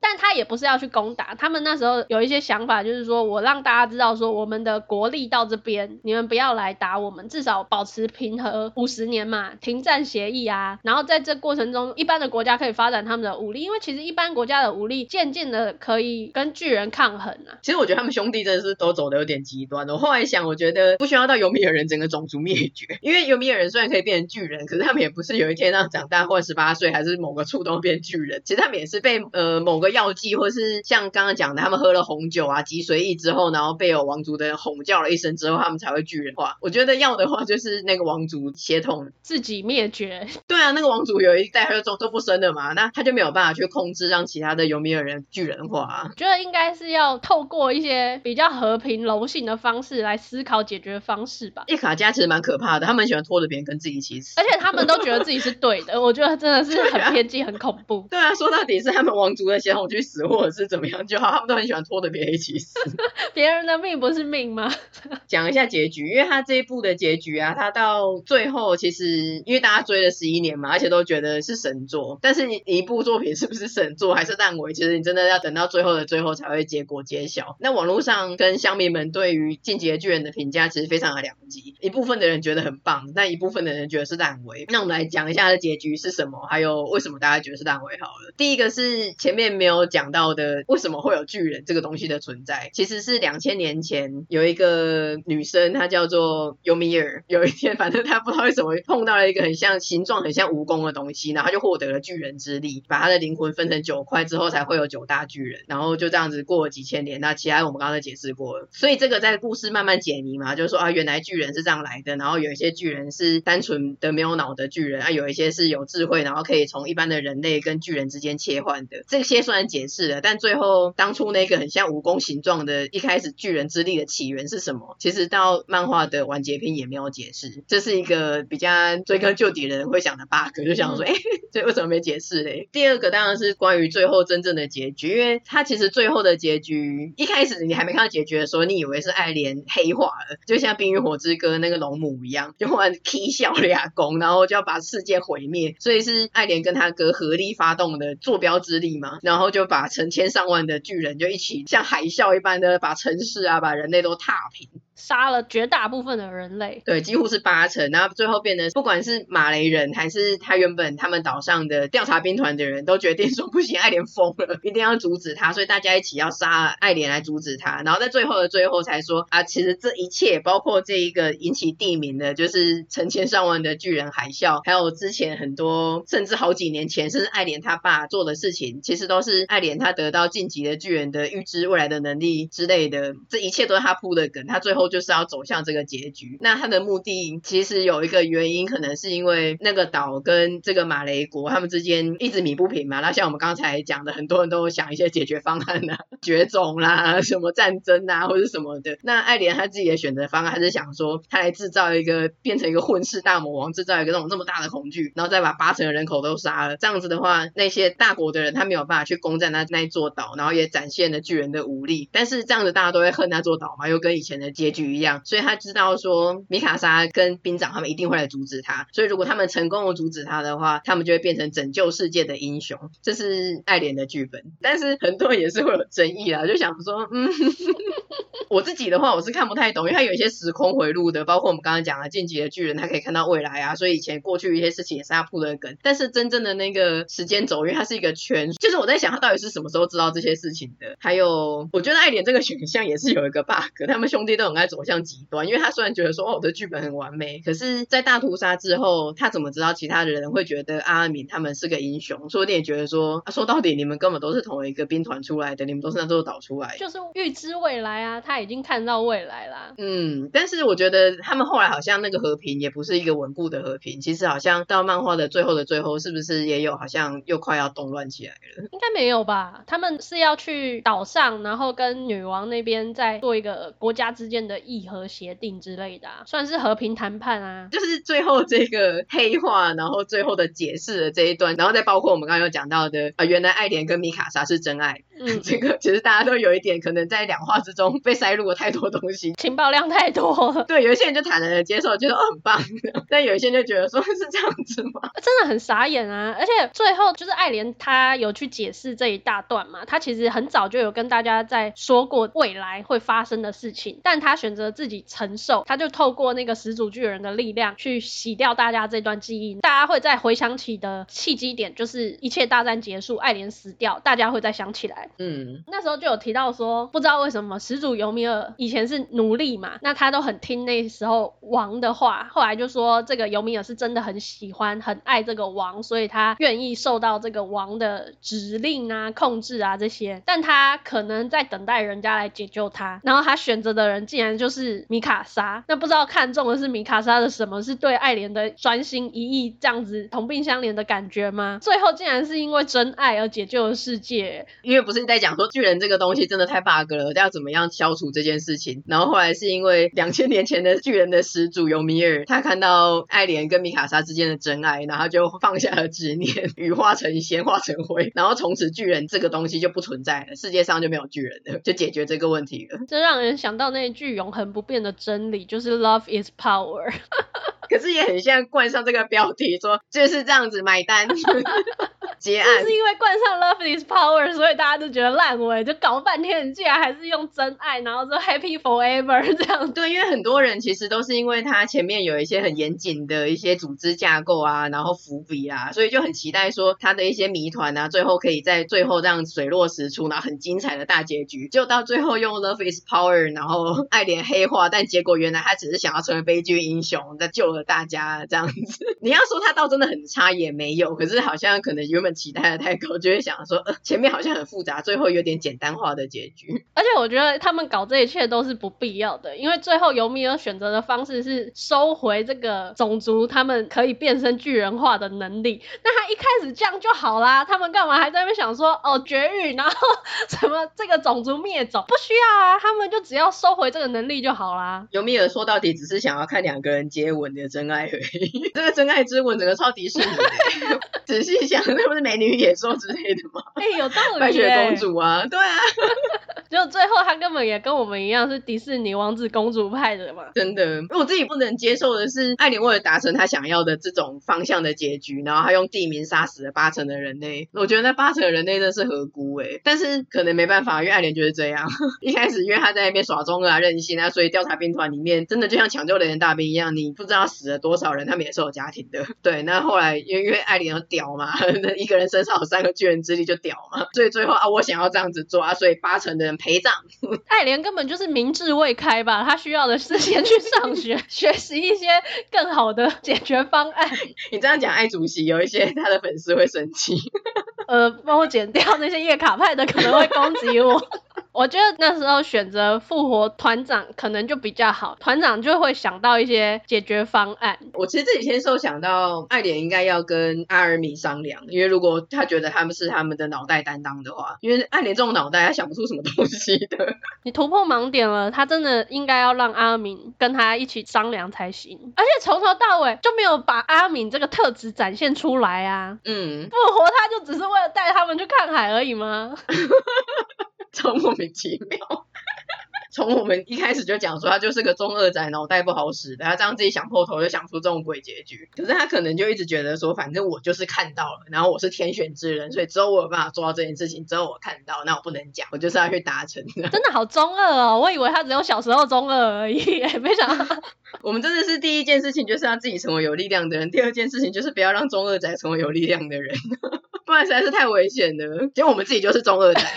但他也不是要去攻打，他们那时候有一些想法，就是说我让大家知道说我们的国力到这边，你们不要来打我们，至少保持平和五十年嘛，停战协议啊。然后在这过程中，一般的国家可以发展他们的武力，因为其实一般国家的武力渐渐的可以跟巨人抗衡啊。其实我觉得他们兄弟真的是都走的有点极端。我后来想，我觉得不需要到尤米尔人整个种族灭绝，因为尤米尔人虽然可以变成巨人，可是他们也不是有一天让长大或者十八岁还是某个触动变巨人，其实他们也是被呃某个药剂或是像刚刚讲的，他们喝了红酒啊，脊髓液之后，然后被有王族的人吼叫了一声之后，他们才会巨人化。我觉得要的话就是那个王族血统自己灭绝。对啊，那个王族有一代他就都不生的嘛，那他就没有办法去控制让其他的尤米尔人巨人化。我觉得应该是要透过一些比较和平柔性的方式来思考解决方式吧。叶卡加其实蛮可怕的，他们喜欢拖着别人跟自己一起死，而且他们都觉得自己是对的。我觉得真的是很偏激、很恐怖。对啊，说到底是他们王族的血统去死，或者是怎么样就好，他们都很喜欢拖着别人一起死。别人的命不是命吗？讲一下结局，因为他这一部的结局啊，他到最后其实因为大家追了十一年嘛，而且都觉得是神作，但是你一部作品是不是神作还是烂尾，其实你真的要等到最后的最后才会结果揭晓。那网络上跟乡民们对于《进击的巨人》的评价其实非常的两极，一部分的人觉得很棒，但一部分的人觉得是烂尾。那我们来讲一下他的结局是什么，还有为什么大家觉得是烂尾好了。第一个是前面没有讲到的，为什么会有巨人这个东西的存在，其实是两千年前有一个女生，她叫做尤米尔，有一天反正她不知道为什么碰到了一个很像形状很像蜈蚣的东西，然后她就获得了巨人之力，把她的灵魂分成九块之后才会有九大巨人，然后就这样子过了几千年。那其他我们刚才解释过了，所以这个在故事慢慢解谜嘛，就是说啊，原来巨人是这样来的，然后有一些巨人是单纯的没有脑的巨人啊，有一些是有智慧，然后可以从一般的人类跟巨人之间切换的。这些虽然解释了，但最后当初那个很像蜈蚣形状的，一开始巨人之力的起源是什么？其实到漫画的完结篇也没有解释，这是一个比较追根究底的人会想的 bug，就想说，哎、嗯，这 为什么没解释嘞？第二个当然是关于最后真正的结局，因为他其实最后的结局，一开始你还没看到结局的时候，你以为是爱莲黑化了，就像《冰与火之歌》那个龙母一样，就忽然踢笑俩公，然后就要把世界毁灭，所以是爱莲跟他哥合力发动的坐标之力嘛，然后就把成千上万的巨人就一起像海啸一般的把城市啊，把人类都都踏平。杀了绝大部分的人类，对，几乎是八成，然后最后变得不管是马雷人还是他原本他们岛上的调查兵团的人都决定说不行，爱莲疯了，一定要阻止他，所以大家一起要杀爱莲来阻止他，然后在最后的最后才说啊，其实这一切包括这一个引起地名的，就是成千上万的巨人海啸，还有之前很多甚至好几年前，甚至爱莲他爸做的事情，其实都是爱莲他得到晋级的巨人的预知未来的能力之类的，这一切都是他铺的梗，他最后。就是要走向这个结局。那他的目的其实有一个原因，可能是因为那个岛跟这个马雷国他们之间一直米不平嘛。那像我们刚才讲的，很多人都想一些解决方案啊，绝种啦，什么战争啊，或者什么的。那艾连他自己的选择方案，还是想说他来制造一个变成一个混世大魔王，制造一个那种这么大的恐惧，然后再把八成的人口都杀了。这样子的话，那些大国的人他没有办法去攻占那那一座岛，然后也展现了巨人的武力。但是这样子大家都会恨那座岛嘛，又跟以前的结局。一样，所以他知道说米卡莎跟兵长他们一定会来阻止他，所以如果他们成功的阻止他的话，他们就会变成拯救世界的英雄。这是艾莲的剧本，但是很多人也是会有争议啦，就想说，嗯，我自己的话我是看不太懂，因为他有一些时空回路的，包括我们刚刚讲的晋级的巨人，他可以看到未来啊，所以以前过去一些事情也是他铺的梗。但是真正的那个时间轴，因为它是一个圈，就是我在想他到底是什么时候知道这些事情的？还有，我觉得艾莲这个选项也是有一个 bug，他们兄弟都很爱。走向极端，因为他虽然觉得说哦，我的剧本很完美，可是，在大屠杀之后，他怎么知道其他的人会觉得阿敏他们是个英雄？说不定也觉得说，啊，说到底你们根本都是同一个兵团出来的，你们都是那座岛出来的，就是预知未来来啊，他已经看到未来啦。嗯，但是我觉得他们后来好像那个和平也不是一个稳固的和平，其实好像到漫画的最后的最后，是不是也有好像又快要动乱起来了？应该没有吧？他们是要去岛上，然后跟女王那边再做一个国家之间的议和协定之类的啊，算是和平谈判啊。就是最后这个黑化，然后最后的解释的这一段，然后再包括我们刚刚有讲到的啊，原来爱莲跟米卡莎是真爱。嗯，这个其实大家都有一点可能在两话之中被塞入了太多东西，情报量太多。对，有一些人就坦然的接受，觉得哦很棒，但有一些人就觉得说是这样子吗？真的很傻眼啊！而且最后就是爱莲她有去解释这一大段嘛，她其实很早就有跟大家在说过未来会发生的事情，但他选择自己承受，他就透过那个始祖巨人的力量去洗掉大家这段记忆，大家会再回想起的契机点就是一切大战结束，爱莲死掉，大家会再想起来。嗯，那时候就有提到说，不知道为什么始祖尤米尔以前是奴隶嘛，那他都很听那时候王的话，后来就说这个尤米尔是真的很喜欢、很爱这个王，所以他愿意受到这个王的指令啊、控制啊这些，但他可能在等待人家来解救他，然后他选择的人竟然就是米卡莎，那不知道看中的是米卡莎的什么？是对爱莲的专心一意这样子同病相怜的感觉吗？最后竟然是因为真爱而解救了世界，因为不是。在讲说巨人这个东西真的太 bug 了，要怎么样消除这件事情？然后后来是因为两千年前的巨人的始祖尤米尔，他看到爱莲跟米卡莎之间的真爱，然后就放下了执念，羽化成仙，化成灰，然后从此巨人这个东西就不存在了，世界上就没有巨人了，就解决这个问题了。这让人想到那句永恒不变的真理，就是 Love is power。可是也很像冠上这个标题，说就是这样子买单。结案就是因为冠上 Love is Power，所以大家都觉得烂尾，就搞半天，竟然还是用真爱，然后说 Happy Forever 这样。对，因为很多人其实都是因为他前面有一些很严谨的一些组织架构啊，然后伏笔啊，所以就很期待说他的一些谜团啊，最后可以在最后这样水落石出，然后很精彩的大结局。就到最后用 Love is Power，然后爱莲黑化，但结果原来他只是想要成为悲剧英雄，在救了大家这样子。你要说他倒真的很差也没有，可是好像可能原本。期待的太高，就会想说，呃，前面好像很复杂，最后有点简单化的结局。而且我觉得他们搞这一切都是不必要的，因为最后尤米尔选择的方式是收回这个种族他们可以变身巨人化的能力。那他一开始这样就好啦，他们干嘛还在那边想说，哦，绝育，然后 什么这个种族灭种？不需要啊，他们就只要收回这个能力就好啦。尤米尔说到底只是想要看两个人接吻的真爱而已，这个真爱之吻整个超迪士尼。仔细想，那不是美女野兽之类的吗？哎、欸，有道理。白雪公主啊，对啊。就最后他根本也跟我们一样是迪士尼王子公主派的嘛。真的，我自己不能接受的是，艾莲为了达成他想要的这种方向的结局，然后他用地名杀死了八成的人类。我觉得那八成的人类真的是合辜哎，但是可能没办法，因为艾莲就是这样。一开始因为他在那边耍中二啊、任性啊，所以调查兵团里面真的就像抢救雷恩大兵一样，你不知道死了多少人，他们也是有家庭的。对，那后来因为因为艾莲要屌嘛，一个人身上有三个巨人之力就屌嘛，所以最后啊，我想要这样子做啊，所以八成的人陪葬。艾莲根本就是明智未开吧？他需要的是先去上学，学习一些更好的解决方案。你这样讲，艾主席有一些他的粉丝会生气。呃，帮我剪掉那些叶卡派的，可能会攻击我。我觉得那时候选择复活团长可能就比较好，团长就会想到一些解决方案。我其实这几天时候想到，爱莲应该要跟阿尔米商量，因为如果他觉得他们是他们的脑袋担当的话，因为爱莲这种脑袋他想不出什么东西的。你突破盲点了，他真的应该要让阿尔敏跟他一起商量才行。而且从头到尾就没有把阿尔敏这个特质展现出来啊。嗯，复活他就只是为了带他们去看海而已吗？超莫名其妙。从我们一开始就讲说他就是个中二仔，脑袋不好使的，他这样自己想破头就想出这种鬼结局。可是他可能就一直觉得说，反正我就是看到了，然后我是天选之人，所以只有我有办法做到这件事情，只有我看到，那我不能讲，我就是要去达成的。真的好中二哦，我以为他只有小时候中二而已，没想到。我们真的是第一件事情就是让自己成为有力量的人，第二件事情就是不要让中二仔成为有力量的人，不然实在是太危险了。结果我们自己就是中二仔。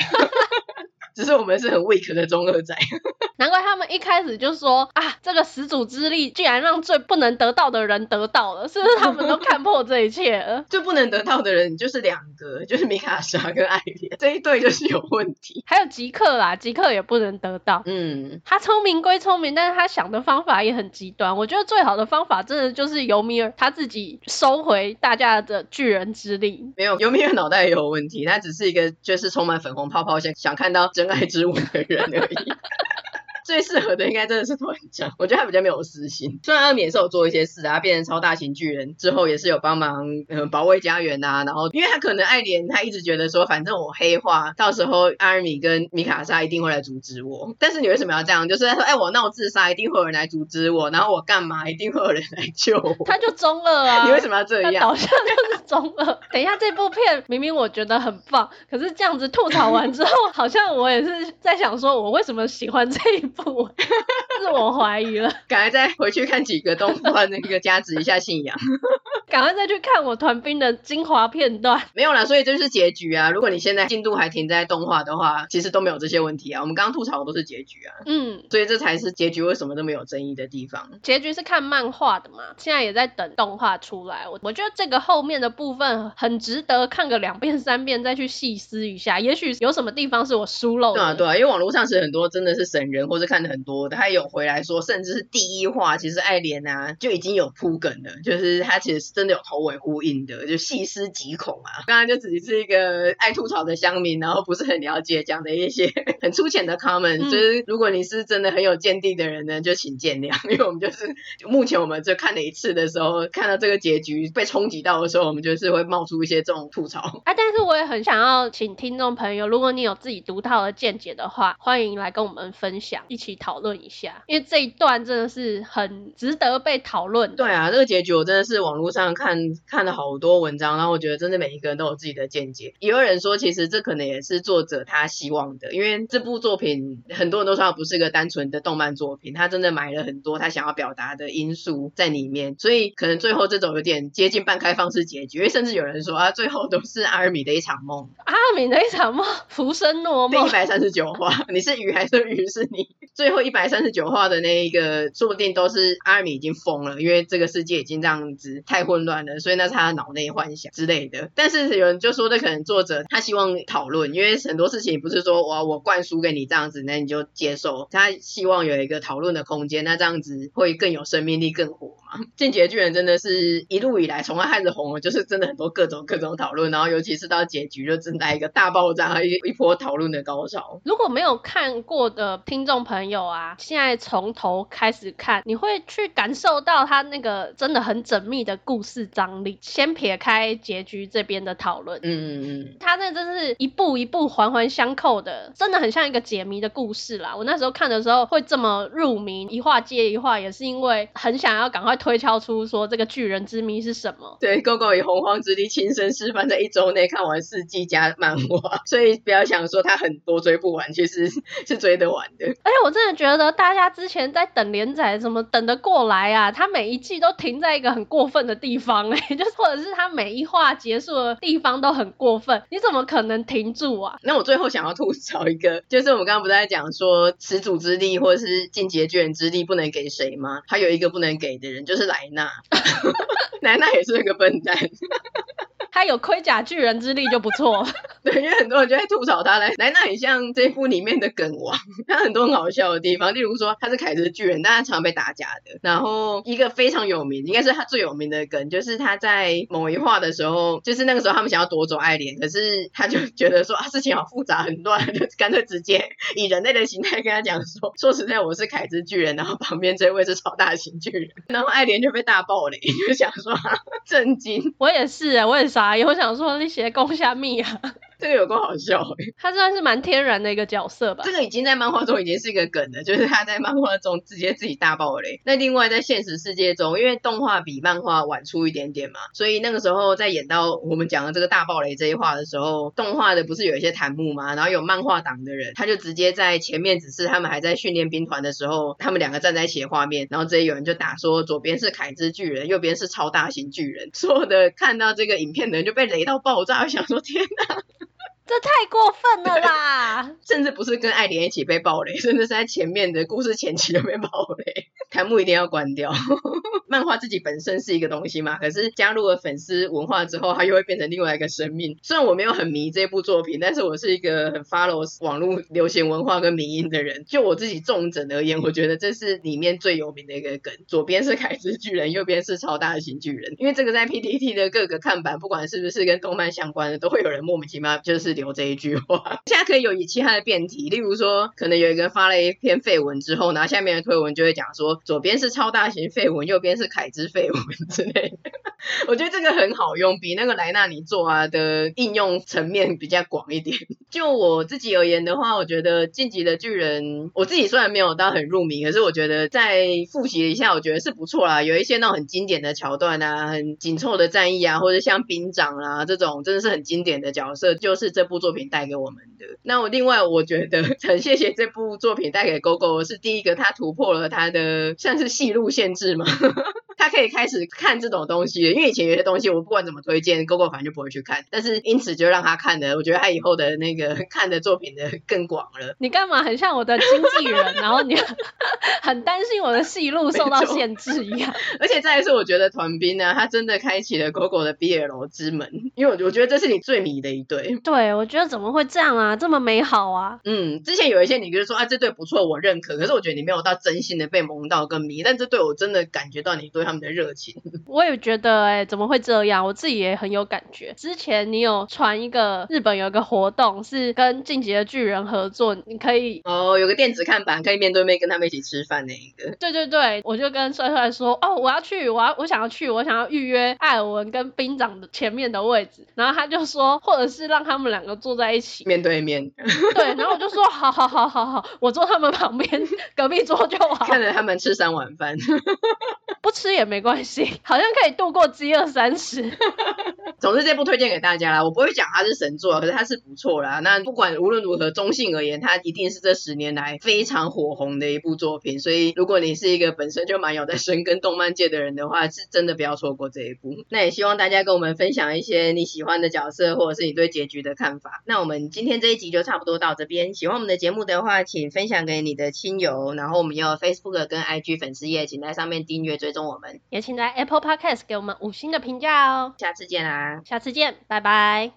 只是我们是很 weak 的中二仔。难怪他们一开始就说啊，这个始祖之力竟然让最不能得到的人得到了，是不是他们都看破这一切了？最不能得到的人就是两个，就是米卡莎跟艾莲这一对就是有问题。还有吉克啦，吉克也不能得到。嗯，他聪明归聪明，但是他想的方法也很极端。我觉得最好的方法真的就是尤米尔他自己收回大家的巨人之力。没有，尤米尔脑袋也有问题，他只是一个就是充满粉红泡泡想想看到真爱之吻的人而已。最适合的应该真的是团长，我觉得他比较没有私心。虽然阿米也是有做一些事啊，变成超大型巨人之后，也是有帮忙嗯保卫家园啊。然后，因为他可能爱莲，他一直觉得说，反正我黑化，到时候阿尔米跟米卡莎一定会来阻止我。但是你为什么要这样？就是他说，哎，我闹自杀，一定会有人来阻止我。然后我干嘛，一定会有人来救我。他就中二啊！你为什么要这样？导向就 是中二。等一下，这部片明明我觉得很棒，可是这样子吐槽完之后，好像我也是在想说，我为什么喜欢这一部？是我怀疑了，赶快再回去看几个动画，那个加持一下信仰。赶快再去看我团兵的精华片段。没有啦，所以这就是结局啊。如果你现在进度还停在动画的话，其实都没有这些问题啊。我们刚刚吐槽的都是结局啊。嗯，所以这才是结局为什么都没有争议的地方。结局是看漫画的嘛，现在也在等动画出来。我我觉得这个后面的部分很值得看个两遍三遍再去细思一下，也许有什么地方是我疏漏的。对啊，对啊，因为网络上是很多真的是神人，或是看的很多的，他有回来说，甚至是第一话，其实爱莲啊就已经有铺梗了，就是他其实是真的有头尾呼应的，就细思极恐啊！刚刚就只是一个爱吐槽的乡民，然后不是很了解讲的一些 很粗浅的 comment，、嗯、就是如果你是真的很有见地的人呢，就请见谅，因为我们就是目前我们就看了一次的时候，看到这个结局被冲击到的时候，我们就是会冒出一些这种吐槽。啊，但是我也很想要请听众朋友，如果你有自己独到的见解的话，欢迎来跟我们分享，一起讨论一下，因为这一段真的是很值得被讨论。对啊，这个结局我真的是网络上看看了好多。文章，然后我觉得真的每一个人都有自己的见解。也有人说，其实这可能也是作者他希望的，因为这部作品很多人都说它不是个单纯的动漫作品，他真的埋了很多他想要表达的因素在里面，所以可能最后这种有点接近半开放式结局。因为甚至有人说啊，最后都是阿尔米的一场梦，阿尔米的一场梦，浮生若梦。第一百三十九话，你是鱼还是鱼？是你最后一百三十九话的那一个，说不定都是阿米已经疯了，因为这个世界已经这样子太混乱了，所以那是他的脑内。幻想之类的，但是有人就说，这可能作者他希望讨论，因为很多事情不是说哇我灌输给你这样子，那你就接受。他希望有一个讨论的空间，那这样子会更有生命力，更火嘛。进击的巨人真的是一路以来从他开始红了，就是真的很多各种各种讨论，然后尤其是到结局就正在一个大爆炸，一一波讨论的高潮。如果没有看过的听众朋友啊，现在从头开始看，你会去感受到他那个真的很缜密的故事张力。先撇。撇开结局这边的讨论，嗯嗯嗯，他那真是一步一步环环相扣的，真的很像一个解谜的故事啦。我那时候看的时候会这么入迷，一话接一话，也是因为很想要赶快推敲出说这个巨人之谜是什么。对，Gogo 以洪荒之力亲身示范，在一周内看完四季加漫画，所以不要想说他很多追不完，其实是追得完的。而且我真的觉得大家之前在等连载，怎么等得过来啊？他每一季都停在一个很过分的地方，欸，哎，就是或者是他。每一话结束的地方都很过分，你怎么可能停住啊？那我最后想要吐槽一个，就是我们刚刚不是在讲说始祖之力或者是进击的巨人之力不能给谁吗？还有一个不能给的人就是莱纳，莱纳也是个笨蛋。他有盔甲巨人之力就不错，对，因为很多人就在吐槽他来，莱纳很像这部里面的梗王，他很多很好笑的地方，例如说他是凯之巨人，但他常常被打假的。然后一个非常有名，应该是他最有名的梗，就是他在某一话的时候，就是那个时候他们想要夺走艾连，可是他就觉得说啊事情好复杂很乱，就干脆直接以人类的形态跟他讲说，说实在我是凯之巨人，然后旁边这位是超大型巨人，然后艾连就被大爆雷，就想说 震惊，我也是啊，我也是。啊，我想说那些攻下密啊。这个有多好笑诶，他算是蛮天然的一个角色吧。这个已经在漫画中已经是一个梗了，就是他在漫画中直接自己大爆雷。那另外在现实世界中，因为动画比漫画晚出一点点嘛，所以那个时候在演到我们讲的这个大爆雷这一话的时候，动画的不是有一些弹幕吗？然后有漫画党的人，他就直接在前面，只是他们还在训练兵团的时候，他们两个站在一起的画面，然后直接有人就打说左边是凯之巨人，右边是超大型巨人，所有的看到这个影片的人就被雷到爆炸，我想说天哪！这太过分了啦！甚至不是跟艾莲一起被爆雷，甚至是在前面的故事前期都被爆雷。弹幕一定要关掉。漫画自己本身是一个东西嘛，可是加入了粉丝文化之后，它又会变成另外一个生命。虽然我没有很迷这部作品，但是我是一个很 follow 网络流行文化跟迷音的人。就我自己重整而言，我觉得这是里面最有名的一个梗。左边是凯之巨人，右边是超大型巨人。因为这个在 PTT 的各个看板，不管是不是跟动漫相关的，都会有人莫名其妙就是留这一句话。现在可以有以其他的辩题，例如说，可能有一个人发了一篇废文之后，然后下面的推文就会讲说，左边是超大型废文，右边是凯之废文。之类的，我觉得这个很好用，比那个莱纳尼做啊的应用层面比较广一点。就我自己而言的话，我觉得《进击的巨人》，我自己虽然没有到很入迷，可是我觉得再复习一下，我觉得是不错啦。有一些那种很经典的桥段啊，很紧凑的战役啊，或者像兵长啊这种，真的是很经典的角色，就是这部作品带给我们的。那我另外我觉得 很谢谢这部作品带给 GoGo 是第一个，他突破了他的像是戏路限制嘛。他可以开始看这种东西，因为以前有些东西我不管怎么推荐，GoGo 反正就不会去看，但是因此就让他看的，我觉得他以后的那个 看的作品的更广了。你干嘛很像我的经纪人，然后你很担心我的戏路受到限制一样？而且再一次，我觉得团兵呢，他真的开启了 GoGo 的 BL 之门，因为我我觉得这是你最迷的一对。对，我觉得怎么会这样啊？这么美好啊！嗯，之前有一些你就是说啊，这对不错，我认可，可是我觉得你没有到真心的被萌到跟迷，但这对我真的感觉到你对他。们的热情，我也觉得哎、欸，怎么会这样？我自己也很有感觉。之前你有传一个日本有一个活动，是跟进击的巨人合作，你可以哦，有个电子看板，可以面对面跟他们一起吃饭那一个。对对对，我就跟帅帅说，哦，我要去，我要我想要去，我想要预约艾尔文跟兵长的前面的位置。然后他就说，或者是让他们两个坐在一起，面对面。对，然后我就说，好好好好好，我坐他们旁边，隔壁桌就好，看着他们吃三碗饭，不吃也。也没关系，好像可以度过饥饿三十。总之这部推荐给大家啦，我不会讲它是神作，可是它是不错啦。那不管无论如何，中性而言，它一定是这十年来非常火红的一部作品。所以如果你是一个本身就蛮有在深耕动漫界的人的话，是真的不要错过这一部。那也希望大家跟我们分享一些你喜欢的角色，或者是你对结局的看法。那我们今天这一集就差不多到这边。喜欢我们的节目的话，请分享给你的亲友。然后我们有 Facebook 跟 IG 粉丝页，请在上面订阅追踪我们。也请在 Apple Podcast 给我们五星的评价哦。下次见啦！下次见，拜拜。